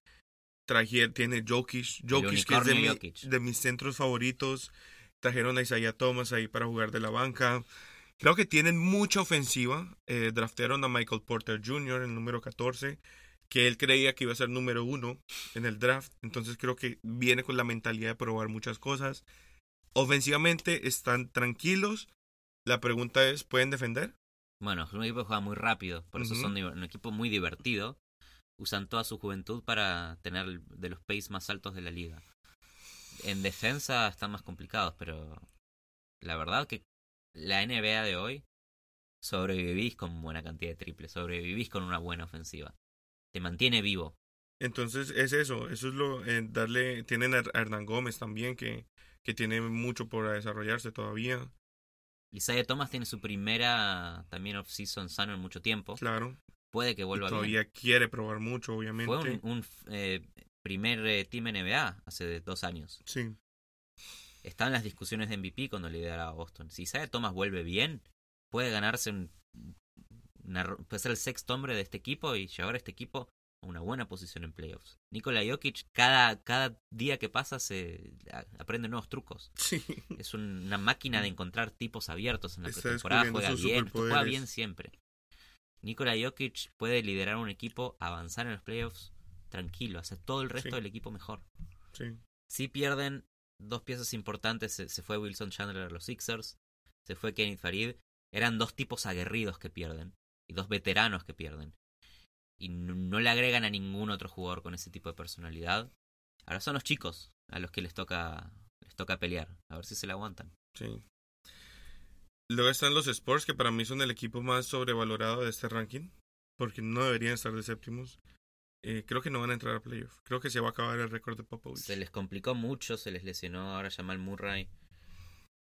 tiene Jokic. Jokic que es de, mi- de mis centros favoritos. Trajeron a Isaiah Thomas ahí para jugar de la banca. Creo que tienen mucha ofensiva. Eh, draftearon a Michael Porter Jr., el número 14, que él creía que iba a ser número uno en el draft. Entonces creo que viene con la mentalidad de probar muchas cosas. Ofensivamente están tranquilos. La pregunta es, ¿pueden defender? Bueno, es un equipo que juega muy rápido, por eso son un equipo muy divertido. Usan toda su juventud para tener de los pace más altos de la liga. En defensa están más complicados, pero la verdad que la NBA de hoy sobrevivís con buena cantidad de triples, sobrevivís con una buena ofensiva. Te mantiene vivo. Entonces es eso, eso es lo, eh, darle, tienen a Hernán Gómez también, que, que tiene mucho por desarrollarse todavía, Isaiah Thomas tiene su primera también off-season sano en mucho tiempo. claro, Puede que y vuelva bien. todavía quiere probar mucho, obviamente, Fue un, un, eh, primer eh, team NBA hace dos años. sí, Está en las discusiones de MVP cuando lideraba a Boston. Si Isaiah Thomas vuelve bien, puede ganarse un, una puede ser el sexto hombre de este equipo y llevar a este equipo a una buena posición en playoffs. Nikola Jokic, cada, cada día que pasa se a- aprende nuevos trucos. *laughs* sí, Es un- una máquina de encontrar tipos abiertos en la Está pretemporada. Juega bien, juega bien siempre. Nikola Jokic puede liderar un equipo, avanzar en los playoffs tranquilo, hacer todo el resto Sí. del equipo mejor. sí, Si pierden dos piezas importantes, se, se fue Wilson Chandler a los Sixers, se fue Kenneth Farid, eran dos tipos aguerridos que pierden y dos veteranos que pierden. Y no, no le agregan a ningún otro jugador con ese tipo de personalidad. Ahora son los chicos a los que les toca les toca pelear, a ver si se la aguantan. sí. Luego están los Spurs, que para mí son el equipo más sobrevalorado de este ranking, porque no deberían estar de séptimos. Eh, creo que no van a entrar a playoff. Creo que se va a acabar el récord de Popovich. Se les complicó mucho, se les lesionó ahora Jamal Murray.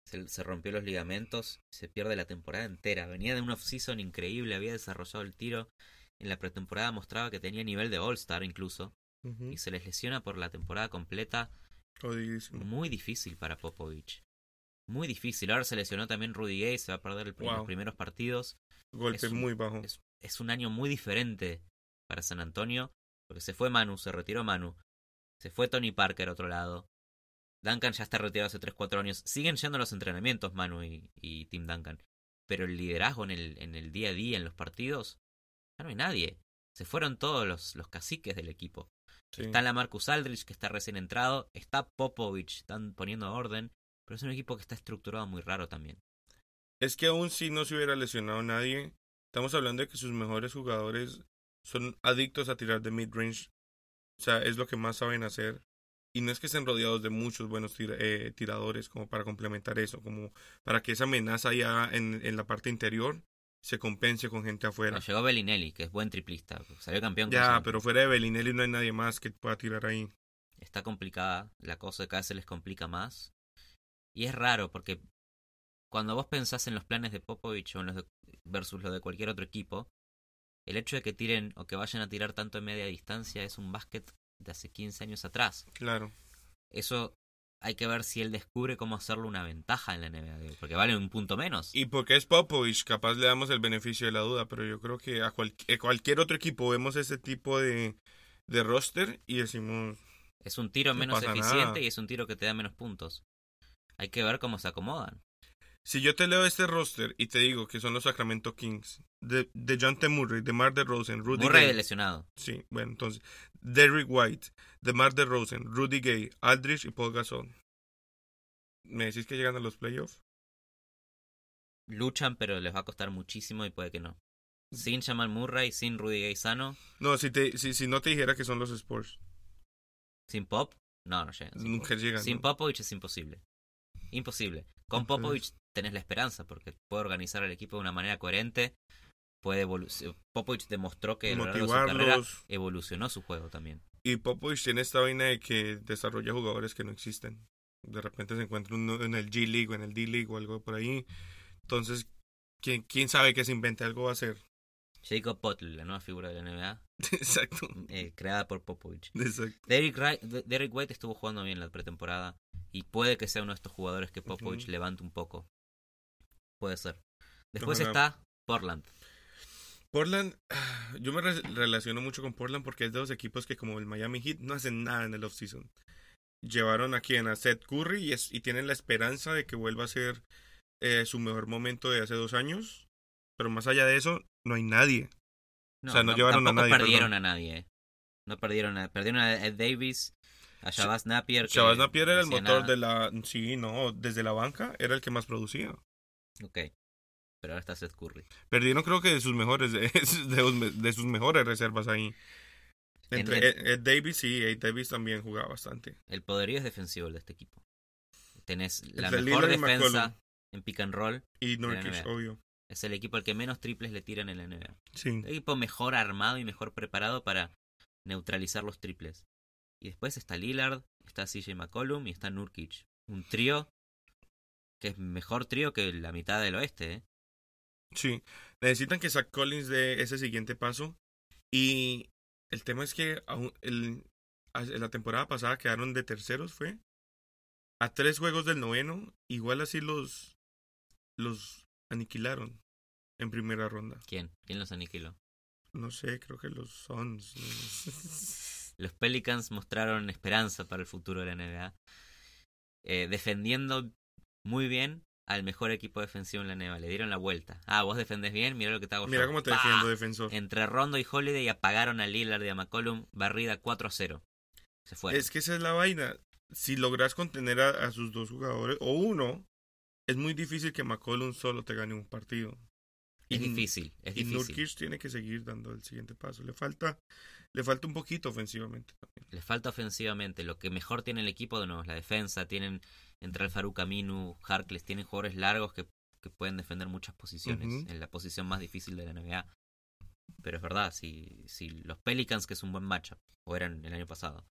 Se, se rompió los ligamentos, se pierde la temporada entera. Venía de un off-season increíble, había desarrollado el tiro. En la pretemporada mostraba que tenía nivel de All-Star incluso. Y se les lesiona por la temporada completa. Muy difícil para Popovich. Muy difícil. Ahora se lesionó también Rudy Gay, se va a perder el prim- Wow. los primeros partidos. Golpe es un- muy bajo. Es, es un año muy diferente para San Antonio. Porque se fue Manu, se retiró Manu. Se fue Tony Parker a otro lado. Duncan ya está retirado hace 3-4 años. Siguen yendo a los entrenamientos Manu y, y Tim Duncan. Pero el liderazgo en el, en el día a día, en los partidos, ya no hay nadie. Se fueron todos los, los caciques del equipo. Sí. Está la Marcus Aldrich, que está recién entrado. Está Popovich, están poniendo orden. Pero es un equipo que está estructurado muy raro también. Es que aún si no se hubiera lesionado nadie, estamos hablando de que sus mejores jugadores son adictos a tirar de mid-range. O sea, es lo que más saben hacer. Y no es que estén rodeados de muchos buenos tira- eh, tiradores como para complementar eso, como para que esa amenaza ya en, en la parte interior se compense con gente afuera. Bueno, llegó Bellinelli, que es buen triplista. Salió campeón ya, pero fuera de Bellinelli no hay nadie más que pueda tirar ahí. está complicada, la cosa cada vez se les complica más. Y es raro porque cuando vos pensás en los planes de Popovich o en los de- versus los de cualquier otro equipo, el hecho de que tiren o que vayan a tirar tanto en media distancia es un básquet de hace 15 años atrás. Claro. Eso hay que ver si él descubre cómo hacerlo una ventaja en la NBA, porque vale un punto menos. Y porque es Popovich, capaz le damos el beneficio de la duda, pero yo creo que a, cual- a cualquier otro equipo vemos ese tipo de, de roster y decimos, Es un tiro No menos eficiente nada. y es un tiro que te da menos puntos. Hay que ver cómo se acomodan. Si yo te leo este roster y te digo que son los Sacramento Kings, de, de John T. Murray, de Mar de Rosen, Rudy Murray Gay, lesionado. sí, bueno, entonces, Derrick White, de Mar de Rosen, Rudy Gay, Aldrich y Paul Gasol. ¿Me decís que llegan a los playoffs? luchan, pero les va a costar muchísimo y puede que no. Sin Jamal Murray, sin Rudy Gay sano, No, si, te, si, si no te dijera que son los Spurs, sin Pop, no, no llegan. Sin, nunca llegan. sin ¿no? Popovich es imposible. Imposible. Con Popovich tenés la esperanza porque puede organizar el equipo de una manera coherente. Puede Popovich demostró que a lo largo de su carrera Motivarlos. evolucionó su juego también. Y Popovich tiene esta vaina de que desarrolla jugadores que no existen. De repente se encuentra uno en el G League o en el D League o algo por ahí. Entonces, ¿quién, quién sabe que se invente algo va a hacer? Jacob Potley, la nueva figura de la NBA, *laughs* Exacto. eh, creada por Popovich. Exacto. Derrick, Wright- De- Derrick White estuvo jugando bien la pretemporada y puede que sea uno de estos jugadores que Popovich Ujú. levante un poco. Puede ser. Después Ojalá. está Portland. Portland, *sighs* yo me re- relaciono mucho con Portland porque es de los equipos que como el Miami Heat no hacen nada en el offseason. Llevaron a quien a Seth Curry y, es- y tienen la esperanza de que vuelva a ser eh, su mejor momento de hace dos años. Pero más allá de eso, no hay nadie. No, O sea, no llevaron a nadie, perdieron perdón. a nadie. eh. No perdieron a, perdieron a Ed Davis, a Shabazz Napier. que Shabazz Napier era el motor nada. de la... Sí, no, desde la banca era el que más producía. Ok. Pero ahora está Seth Curry. Perdieron creo que de sus mejores, de, *laughs* de- de sus mejores reservas ahí. Entre En- Ed, Ed Davis y Ed Davis también jugaba bastante. El poderío es defensivo de este equipo. Tenés la Entre mejor defensa en pick and roll. Y Nurkic, NBA. obvio. Es el equipo al que menos triples le tiran en la NBA. Sí. El equipo mejor armado y mejor preparado para neutralizar los triples. Y después está Lillard, está CJ McCollum y está Nurkic. Un trío que es mejor trío que la mitad del oeste. ¿eh? Sí, necesitan que Zach Collins dé ese siguiente paso. Y el tema es que el, la temporada pasada quedaron de terceros, fue a tres juegos del noveno. Igual así los, los aniquilaron en primera ronda. ¿Quién? ¿Quién los aniquiló? No sé, creo que los Suns. no. *laughs* Los Pelicans mostraron esperanza para el futuro de la NBA. eh, defendiendo muy bien al mejor equipo defensivo en la NBA. Le dieron la vuelta. Ah, vos defendés bien, mira lo que te hago Mira yo. cómo te ¡Pah! defiendo, defensor. Entre Rondo y Holiday apagaron a Lillard y a McCollum, barrida 4 a 0. Se fueron. Es que esa es la vaina. Si logras contener a, a sus dos jugadores, o uno, es muy difícil que McCollum solo te gane un partido. Es Y- difícil, es y difícil. Nurkic tiene que seguir dando el siguiente paso. Le falta, le falta un poquito ofensivamente también. Les falta ofensivamente. Lo que mejor tiene el equipo de nuevo es la defensa. Tienen entre el Farouk Aminu, Harkless, tienen jugadores largos que, que pueden defender muchas posiciones. En la posición más difícil de la NBA. Pero es verdad, si, si los Pelicans, que es un buen matchup, o eran el año pasado,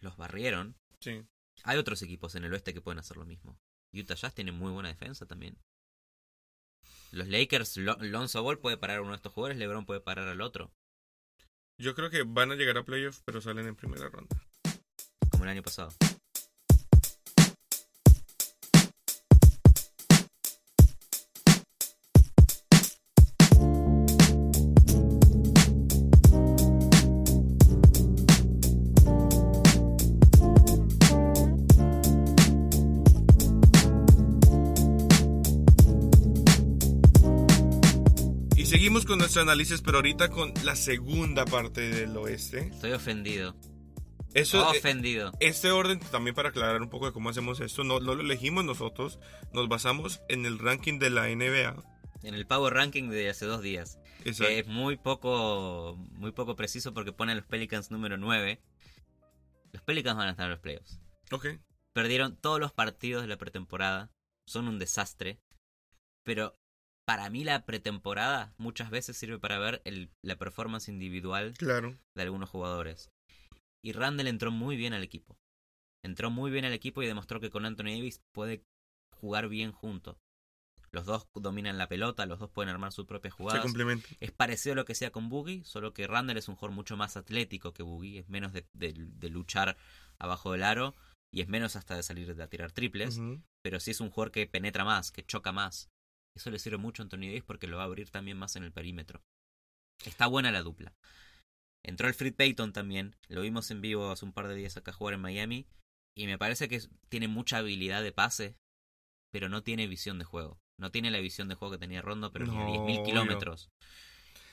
los barrieron, Sí. hay otros equipos en el oeste que pueden hacer lo mismo. Utah Jazz tiene muy buena defensa también. Los Lakers, Lo- Lonzo Ball puede parar a uno de estos jugadores, LeBron puede parar al otro, Yo creo que van a llegar a playoffs, pero salen en primera ronda. como el año pasado. Seguimos con nuestro análisis, pero ahorita con la segunda parte del oeste. Estoy ofendido. Eso, eh, ofendido. este orden, también para aclarar un poco de cómo hacemos esto, no, no lo elegimos nosotros, nos basamos en el ranking de la NBA. En el Power Ranking de hace dos días. Exacto. Que es muy poco, muy poco preciso porque pone a los Pelicans número 9. Los Pelicans van a estar en los playoffs. Ok. Perdieron todos los partidos de la pretemporada. Son un desastre. Pero para mí la pretemporada muchas veces sirve para ver el- la performance individual Claro. de algunos jugadores. Y Randall entró muy bien al equipo. Entró muy bien al equipo y demostró que con Anthony Davis puede jugar bien junto. Los dos dominan la pelota, los dos pueden armar sus propias Se jugadas. complementa. Es parecido a lo que hacía con Boogie, solo que Randall es un jugador mucho más atlético que Boogie, es menos de, de- de luchar abajo del aro y es menos hasta de salir de a tirar triples, pero sí es un jugador que penetra más, que choca más. Eso le sirve mucho a Anthony Davis porque lo va a abrir también más en el perímetro. Está buena la dupla. Entró el Fred Payton también, lo vimos en vivo hace un par de días acá jugar en Miami y me parece que tiene mucha habilidad de pase, pero no tiene visión de juego. No tiene la visión de juego que tenía Rondo, pero ni No, 10.000 obvio. kilómetros.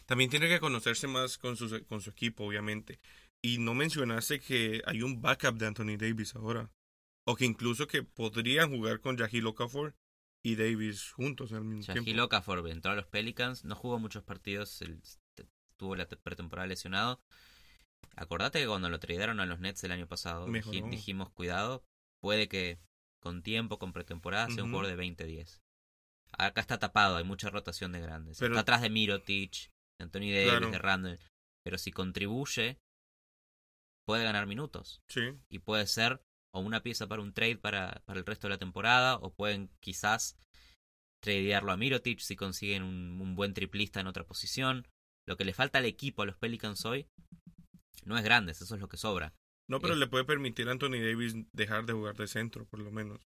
También tiene que conocerse más con su, con su equipo, obviamente. Y no mencionaste que hay un backup de Anthony Davis ahora. O que incluso que podrían jugar con Jahil Okafor y Davis juntos al mismo Shahil tiempo. Okafor entró a los Pelicans, no jugó muchos partidos, el- tuvo la te- pretemporada lesionado. Acordate que cuando lo tradearon a los Nets el año pasado, Mejoró. dijimos, cuidado, puede que con tiempo, con pretemporada, sea un jugador de 20-10. Acá está tapado, hay mucha rotación de grandes. Pero- está atrás de Mirotic, de Anthony Davis, Claro. de Randall. Pero si contribuye, puede ganar minutos Sí, y puede ser o una pieza para un trade para, para el resto de la temporada o pueden quizás tradearlo a Mirotic si consiguen un, un buen triplista en otra posición. Lo que le falta al equipo, a los Pelicans hoy, no es grandes, eso es lo que sobra. No, pero Eh. le puede permitir a Anthony Davis dejar de jugar de centro, por lo menos.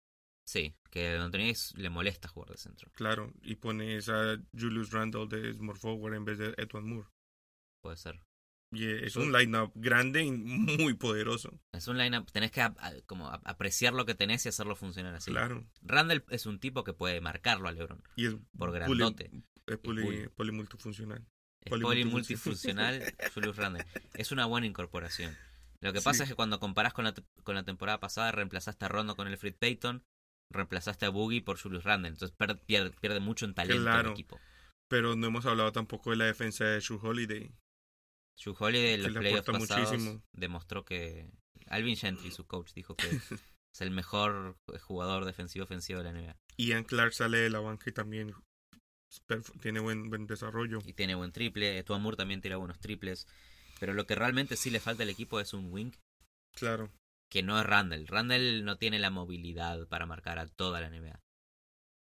Sí, que a Anthony Davis le molesta jugar de centro. Claro, y pones a Julius Randle de small forward en vez de Edwin Moore. Puede ser. Y es un lineup grande y muy poderoso. Es un lineup, tenés que a- como a- apreciar lo que tenés y hacerlo funcionar así. Claro. Randall es un tipo que puede marcarlo a LeBron Y es por grandote. es poli- puli. polimultifuncional. Es Polimultifuncional. polimultifuncional Julius Randle. Es una buena incorporación. Lo que pasa Sí. es que cuando comparás con la, con la temporada pasada, reemplazaste a Rondo con el Fred Payton, reemplazaste a Boogie por Julius Randle. Entonces pierde, pierde mucho en talento Claro. el equipo. Pero no hemos hablado tampoco de la defensa de Shu Holiday. Drew Holiday en los playoffs pasados muchísimo. demostró que Alvin Gentry, su coach, dijo que *laughs* es el mejor jugador defensivo ofensivo de la NBA Ian Clark sale de la banca y también tiene buen, buen desarrollo. y tiene buen triple. Etuan Moore también tira buenos triples. Pero lo que realmente sí le falta al equipo es un wing Claro. que no es Randall. Randall no tiene la movilidad para marcar a toda la NBA.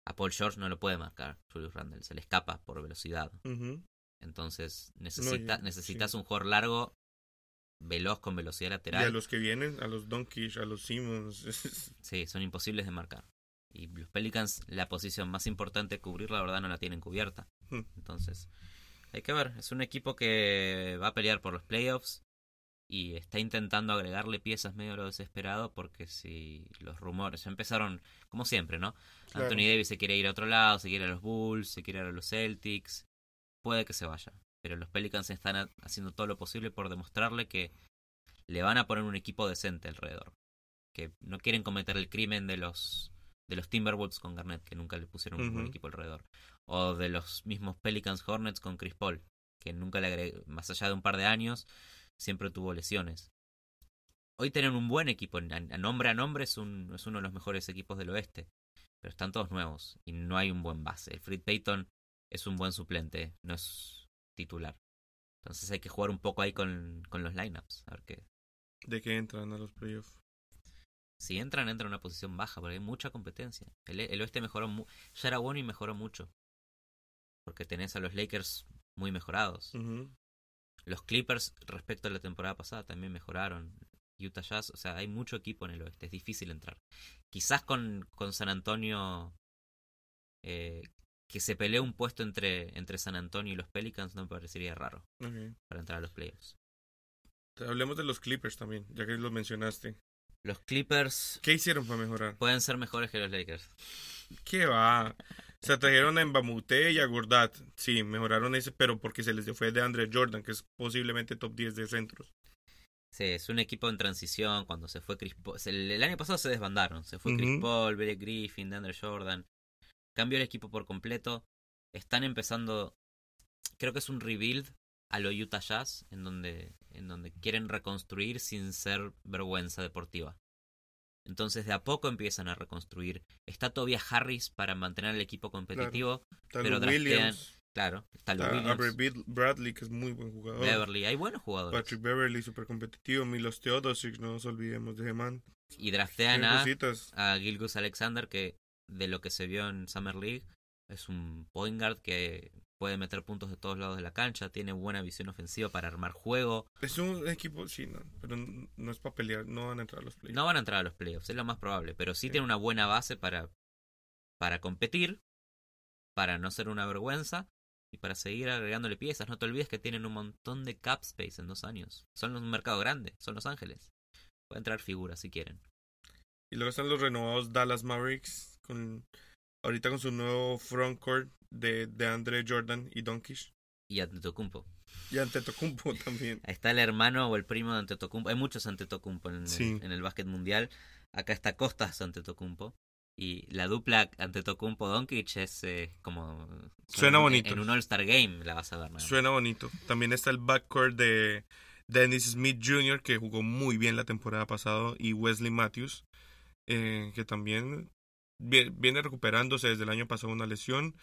A Paul George no lo puede marcar Julius Randall, se le escapa por velocidad. Ujú. Entonces necesita, necesitas sí. un jugador largo, veloz con velocidad Y a lateral. los que vienen, a los Donkish, a los Simmons. *laughs* Sí, son imposibles de marcar. Y los Pelicans, la posición más importante de cubrir, la verdad no la tienen cubierta. Hmm. Entonces, hay que ver. Es un equipo que va a pelear por los playoffs y está intentando agregarle piezas medio a lo desesperado porque si los rumores ya empezaron, como siempre, ¿no? Claro. Anthony Davis se quiere ir a otro lado, se quiere ir a los Bulls, se quiere ir a los Celtics. Puede que se vaya. Pero los Pelicans están ha- haciendo todo lo posible por demostrarle que le van a poner un equipo decente alrededor. Que no quieren cometer el crimen de los de los Timberwolves con Garnett, que nunca le pusieron un buen Ujú. equipo alrededor. O de los mismos Pelicans Hornets con Chris Paul, que nunca le agregó, más allá de un par de años, siempre tuvo lesiones. Hoy tienen un buen equipo, a, a nombre a nombre es, un, es uno de los mejores equipos del oeste, pero están todos nuevos y no hay un buen base. El Fred Payton es un buen suplente, no es titular. Entonces hay que jugar un poco ahí con, con los lineups, a ver qué. de que entran a los playoffs. Si entran, entran en una posición baja, porque hay mucha competencia. El, el oeste mejoró, mu- ya era bueno y mejoró mucho. Porque tenés a los Lakers muy mejorados. Los Clippers respecto a la temporada pasada también mejoraron. Utah Jazz, o sea, hay mucho equipo en el oeste, es difícil entrar. Quizás con, con San Antonio, eh, que se pelee un puesto entre, entre San Antonio y los Pelicans, no me parecería raro para entrar a los playoffs. Hablemos de los Clippers también, ya que los mencionaste. Los Clippers ¿Qué hicieron para mejorar? pueden ser mejores que los Lakers. ¿Qué va? Se trajeron a Mbamute y a Gordat. Sí, mejoraron ese, pero porque se les fue de Andre Jordan, que es posiblemente top 10 de centros. Sí, es un equipo en transición. Cuando se fue Chris Paul. El, el año pasado se desbandaron. Se fue Chris Ujú. Paul, Blake Griffin, DeAndre Jordan. Cambió el equipo por completo. Están empezando. Creo que es un rebuild a lo Utah Jazz, en donde, en donde quieren reconstruir sin ser vergüenza deportiva. Entonces de a poco empiezan a reconstruir. Está todavía Harris para mantener el equipo competitivo. Está Pero draftean- Claro, está Lou Williams, Bradley, que es muy buen jugador. Beverly. Hay buenos jugadores. Patrick Beverly, súper competitivo. Milos Teodosic, no nos olvidemos de ese man. Y draftean a a Gilgus Alexander, que de lo que se vio en Summer League, es un point guard que puede meter puntos de todos lados de la cancha, tiene buena visión ofensiva para armar juego. Es un equipo, sí, no, pero no es para pelear, no van a entrar a los playoffs. No van a entrar a los playoffs, es lo más probable, pero sí Sí. tiene una buena base para, para competir, para no ser una vergüenza y para seguir agregándole piezas. No te olvides que tienen un montón de cap space en dos años. Son un mercado grande, son Los Ángeles. Pueden entrar figuras si quieren. Y luego están los renovados Dallas Mavericks, con ahorita con su nuevo frontcourt de, de Andre Jordan y Donkish. Y Antetokounmpo. Y Antetokounmpo *laughs* también. Ahí está el hermano o el primo de Antetokounmpo. Hay muchos Antetokounmpo en, Sí. en el básquet mundial. Acá está Costas Antetokounmpo. Y la dupla Antetokounmpo-Doncic es eh, como... Suena en- bonito. En un All-Star Game la vas a ver. más. Suena bonito. También está el backcourt de Dennis Smith Jr., que jugó muy bien la temporada pasada, y Wesley Matthews, eh, que también viene recuperándose desde el año pasado una lesión.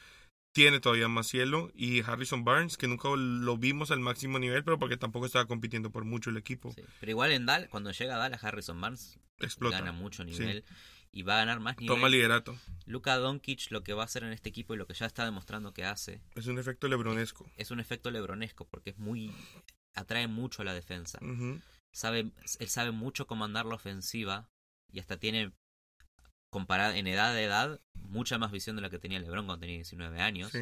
Tiene todavía más cielo. Y Harrison Barnes, que nunca lo vimos al máximo nivel, pero porque tampoco estaba compitiendo por mucho el equipo. Sí. Pero igual en Dallas, cuando llega a Dallas, Harrison Barnes Explota. gana mucho Sí. nivel. y va a ganar más nivel. Toma liderato. Luka Doncic lo que va a hacer en este equipo y lo que ya está demostrando que hace Es un efecto lebronesco. es un efecto lebronesco porque es muy atrae mucho a la defensa. Sabe él sabe mucho comandar la ofensiva y hasta tiene comparada en edad de edad mucha más visión de la que tenía LeBron cuando tenía 19 años Sí.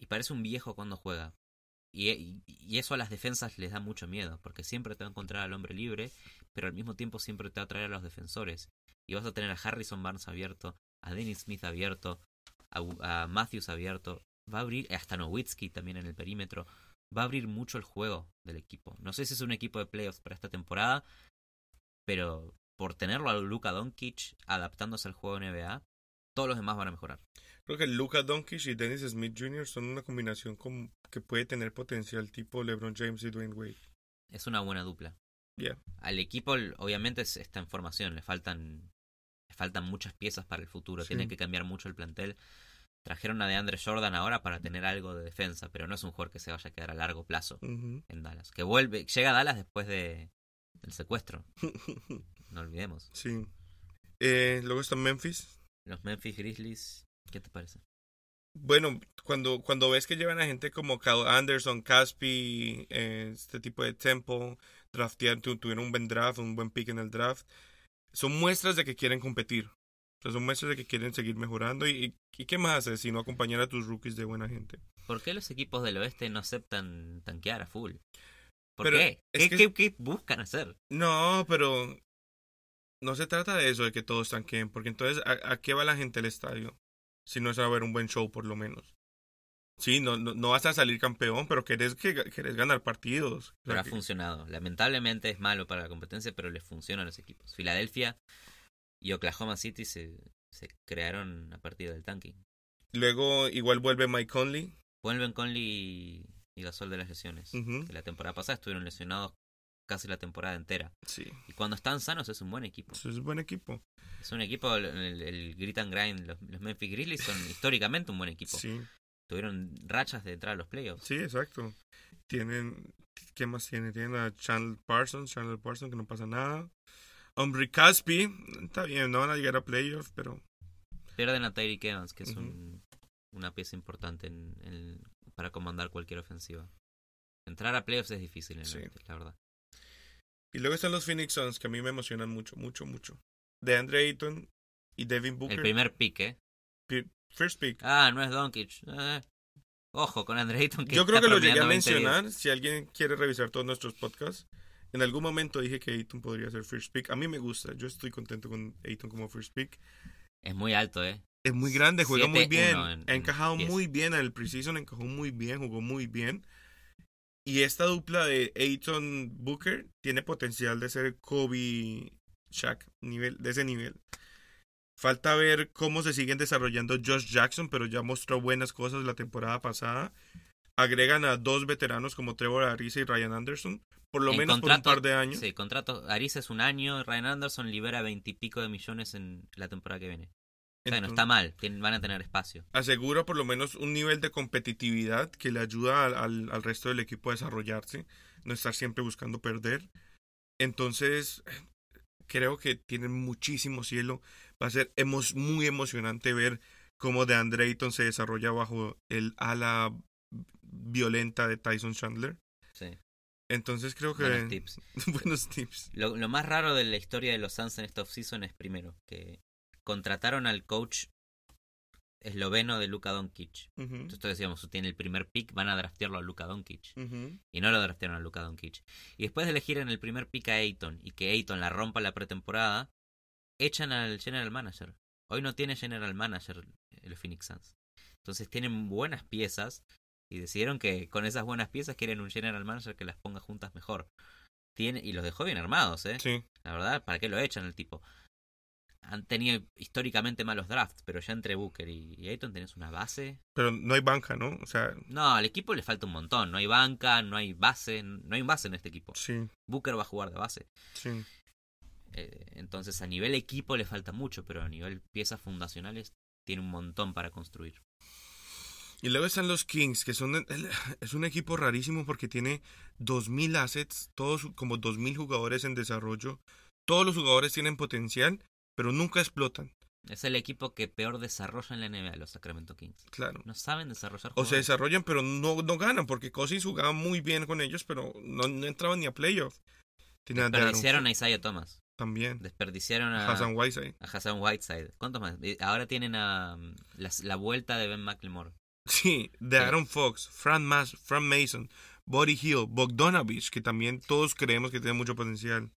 y parece un viejo cuando juega. Y, y- y eso a las defensas les da mucho miedo, porque siempre te va a encontrar al hombre libre, pero al mismo tiempo siempre te va a traer a los defensores. Y vas a tener a Harrison Barnes abierto, a Dennis Smith abierto, a, a Matthews abierto, va a abrir hasta Nowitzki también en el perímetro. Va a abrir mucho el juego del equipo. No sé si es un equipo de playoffs para esta temporada, pero por tenerlo a Luka Doncic adaptándose al juego NBA, todos los demás van a mejorar. Creo que Luka Doncic y Dennis Smith Jr. son una combinación que puede tener potencial tipo LeBron James y Dwayne Wade. Es una buena dupla. Yeah. Al equipo obviamente es- está en formación, le faltan le faltan muchas piezas para el futuro, Sí. tienen que cambiar mucho el plantel. Trajeron a DeAndre Jordan ahora para tener algo de defensa, pero no es un jugador que se vaya a quedar a largo plazo en Dallas. Que vuelve, llega a Dallas después de del secuestro, *laughs* no olvidemos. sí. Eh, luego está Memphis. Los Memphis Grizzlies, ¿qué te parece? Bueno, cuando, cuando ves que llevan a gente como Cal Anderson, Caspi, eh, este tipo de Temple, draftear, tu- tuvieron un buen draft, un buen pick en el draft, son muestras de que quieren competir. O sea, son muestras de que quieren seguir mejorando. ¿Y, y qué más haces si no acompañar a tus rookies de buena gente? ¿Por qué los equipos del oeste no aceptan tanquear a full? ¿Por Pero qué? es ¿Qué, que- qué- qué buscan hacer? No, pero no se trata de eso, de que todos tanqueen, porque entonces, ¿a, a qué va la gente al estadio? Si no es a ver un buen show, por lo menos. Sí, no, no, no vas a salir campeón, pero querés, que, querés ganar partidos. O sea, Pero ha que- funcionado. Lamentablemente es malo para la competencia, pero les funciona a los equipos. Filadelfia y Oklahoma City se, se crearon a partir del tanking. Luego, igual vuelve Mike Conley. Vuelven Conley y, y Gasol de las lesiones. Que la temporada pasada estuvieron lesionados casi la temporada entera. Sí, Y cuando están sanos es un buen equipo. es buen equipo. Es un equipo, el, el, el Grit and Grind, los, los Memphis Grizzlies son *laughs* históricamente un buen equipo. Sí, Tuvieron rachas de entrar a los playoffs. sí, exacto. Tienen, ¿qué más tienen? Tienen a Chandler Parsons, Chandler Parsons, que no pasa nada. Hombre Caspi, está bien, no van a llegar a playoffs, pero Pierden a Tyreek Evans, que es un- una pieza importante en, en- para comandar cualquier ofensiva. Entrar a playoffs es difícil en Sí. la verdad. Y luego están los Phoenix Suns, que a mí me emocionan mucho, mucho, mucho. De Andre Ayton y Devin Booker. El primer pick, ¿eh? First pick. Ah, no es Doncic. Eh, Ojo con Andre Ayton. Que Yo creo que lo llegué a promediando 20 mencionar. Si alguien quiere revisar todos nuestros podcasts, en algún momento dije que Ayton podría ser first pick. A mí me gusta. Yo estoy contento con Ayton como first pick. Es muy alto, ¿eh? Es muy grande, juega muy 7-1 bien. en- ha en encajado muy bien en el preseason, encajó muy bien, jugó muy bien. Y esta dupla de Ayton Booker tiene potencial de ser Kobe Shaq, nivel, de ese nivel. Falta ver cómo se siguen desarrollando Josh Jackson, pero ya mostró buenas cosas la temporada pasada. Agregan a dos veteranos como Trevor Ariza y Ryan Anderson, por lo En menos por un par de años. Sí, contrato. Ariza es un año. Ryan Anderson libera veintipico de millones en la temporada que viene. Entonces, está mal. van a tener espacio. asegura por lo menos un nivel de competitividad que le ayuda al, al- al resto del equipo a desarrollarse, no estar siempre buscando perder. Entonces, creo que tienen muchísimo cielo. Va a ser emo- muy emocionante ver cómo de Andre Ayton se desarrolla bajo el ala violenta de Tyson Chandler. Sí. Entonces creo que... Buenos tips. *laughs* Buenos tips. Lo, lo más raro de la historia de los Suns en esta offseason es primero que contrataron al coach esloveno de Luka Doncic. Entonces decíamos, tiene el primer pick, van a draftearlo a Luka Doncic. Y no lo draftearon a Luka Doncic. Y después de elegir en el primer pick a Ayton y que Ayton la rompa la pretemporada, echan al general manager. Hoy no tiene general manager el Phoenix Suns. Entonces tienen buenas piezas y decidieron que con esas buenas piezas quieren un general manager que las ponga juntas mejor. Tiene, y los dejó bien armados, ¿eh? Sí, La verdad, ¿para qué lo echan el tipo? Han tenido históricamente malos drafts, pero ya entre Booker y, y Ayton tenés una base. pero no hay banca, ¿no? O sea, No, al equipo le falta un montón. No hay banca, no hay base, no hay base en este equipo. sí, Booker va a jugar de base. sí. Eh, entonces a nivel equipo le falta mucho, pero a nivel piezas fundacionales tiene un montón para construir. Y luego están los Kings, que son es un equipo rarísimo porque tiene 2000 assets, todos como 2000 jugadores en desarrollo. Todos los jugadores tienen potencial, pero nunca explotan. Es el equipo que peor desarrolla en la NBA, los Sacramento Kings. Claro. No saben desarrollar O se jugadores. desarrollan, pero no, no ganan, porque Cousins jugaba muy bien con ellos, pero no, no entraban ni a playoff. Desperdiciaron a Isaiah Thomas. también. Desperdiciaron a Hassan Whiteside. a Hassan Whiteside. ¿Cuántos más? Ahora tienen a mm, la, la vuelta de Ben McLemore. Sí, de Aaron Fox, Fran, Mas, Fran Mason, Buddy Hill, Bogdanovich, que también todos creemos que tiene mucho potencial.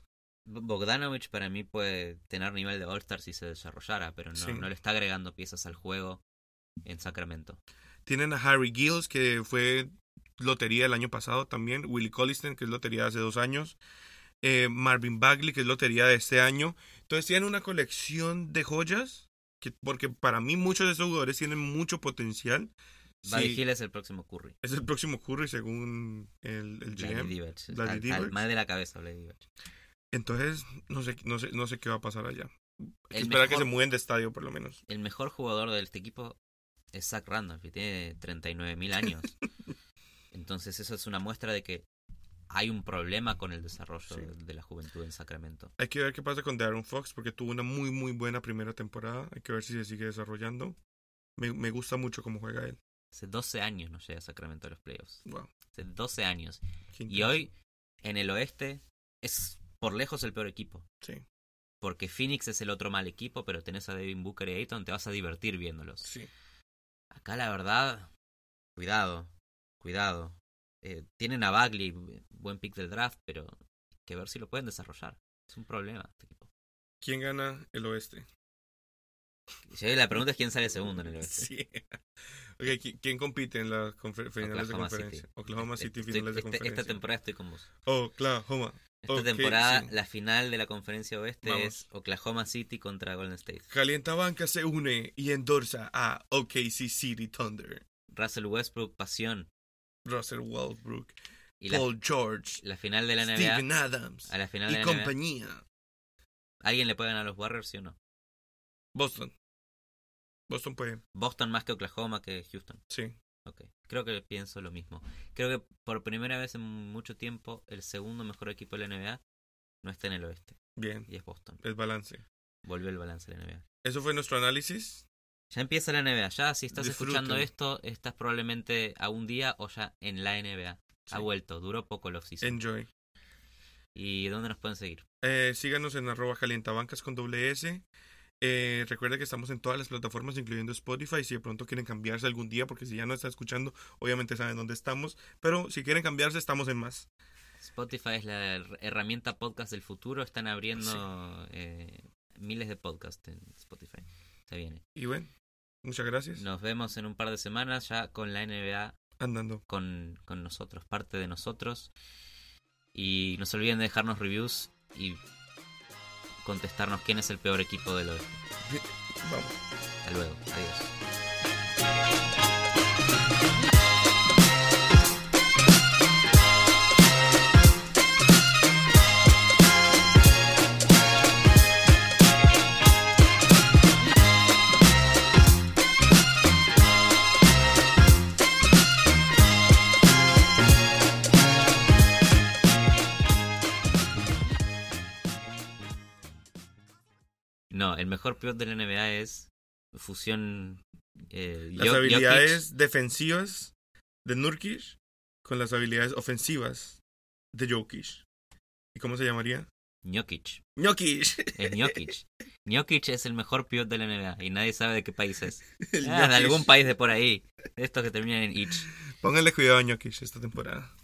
Bogdanovich para mí puede tener nivel de All-Star si se desarrollara, pero no, Sí. no le está agregando piezas al juego en Sacramento. Tienen a Harry Gills, que fue lotería el año pasado también. Willie Colliston, que es lotería de hace dos años. eh, Marvin Bagley, que es lotería de este año. Entonces tienen una colección de joyas, que, porque para mí muchos de esos jugadores tienen mucho potencial. Buddy Sí, es el próximo Curry. es el próximo Curry según el, GM. Divac. Vlade Al- al- Divac. Más de la cabeza, Divac. Entonces, no sé, no sé, no sé qué va a pasar allá. El esperar que se mueven de estadio, por lo menos. El mejor jugador de este equipo es Zach Randolph, y tiene 39 mil años. *laughs* Entonces eso es una muestra de que hay un problema con el desarrollo Sí. de, la juventud en Sacramento. Hay que ver qué pasa con Darren Fox, porque tuvo una muy, muy buena primera temporada. Hay que ver si se sigue desarrollando. Me, me gusta mucho cómo juega él. Hace 12 años no llega a Sacramento a los playoffs. Wow. Hace 12 años. Y hoy, en el oeste, es por lejos el peor equipo. Sí, Porque Phoenix es el otro mal equipo, pero tenés a Devin Booker y Ayton, te vas a divertir viéndolos. sí. Acá la verdad, cuidado, cuidado. Eh, tienen a Bagley, buen pick del draft, pero hay que ver si lo pueden desarrollar. Es un problema este equipo. ¿Quién gana el oeste? Y La pregunta es quién sale segundo en el oeste. Sí. Ok, ¿qui- ¿quién compite en las finales de Oklahoma conferencia? City. Oklahoma Este- City, estoy- finales de este- conferencia. Esta temporada estoy con vos. Oklahoma. Esta temporada, sí. la final de la conferencia oeste Vamos. es Oklahoma City contra Golden State. Calienta Banca se une y endorsa a OKC City Thunder. Russell Westbrook, pasión. Russell Westbrook, Y la, Paul George, la final de la NBA, Steven Adams a la final y de NBA, compañía. ¿alguien le puede ganar a los Warriors, sí o no? Boston. Boston puede, Boston más que Oklahoma que Houston. sí. Ok, creo que pienso lo mismo. Creo que por primera vez en mucho tiempo el segundo mejor equipo de la NBA no está en el oeste Bien, y es Boston. es balance. Volvió el balance de la NBA. Eso fue nuestro análisis. Ya empieza la NBA. Ya si estás escuchando esto, estás probablemente a un día o ya en la NBA. Sí. Ha vuelto, duró poco el off-season. Enjoy. ¿Y dónde nos pueden seguir? Eh, síganos en arroba calientabancas con doble S. Eh, recuerda que estamos en todas las plataformas, incluyendo Spotify. Si de pronto quieren cambiarse algún día, porque si ya no está escuchando, obviamente saben dónde estamos. Pero si quieren cambiarse, estamos en más. Spotify es la her- herramienta podcast del futuro. Están abriendo eh, miles de podcasts en Spotify. Se viene. Y bueno, muchas gracias. Nos vemos en un par de semanas ya con la NBA Andando. con, con nosotros, parte de nosotros. Y no se olviden de dejarnos reviews y contestarnos quién es el peor equipo del oeste. Vamos. Hasta luego. Adiós. El mejor pivot de la NBA es fusión. Eh, Las habilidades defensivas de Nurkic con las habilidades ofensivas de Jokic. ¿Y cómo se llamaría? Jokic. Jokic. Es Jokic. Jokic es el mejor pivot de la NBA y nadie sabe de qué país es. *laughs* Ah, de algún país de por ahí. Estos que terminan en ich. Pónganle cuidado a Jokic esta temporada.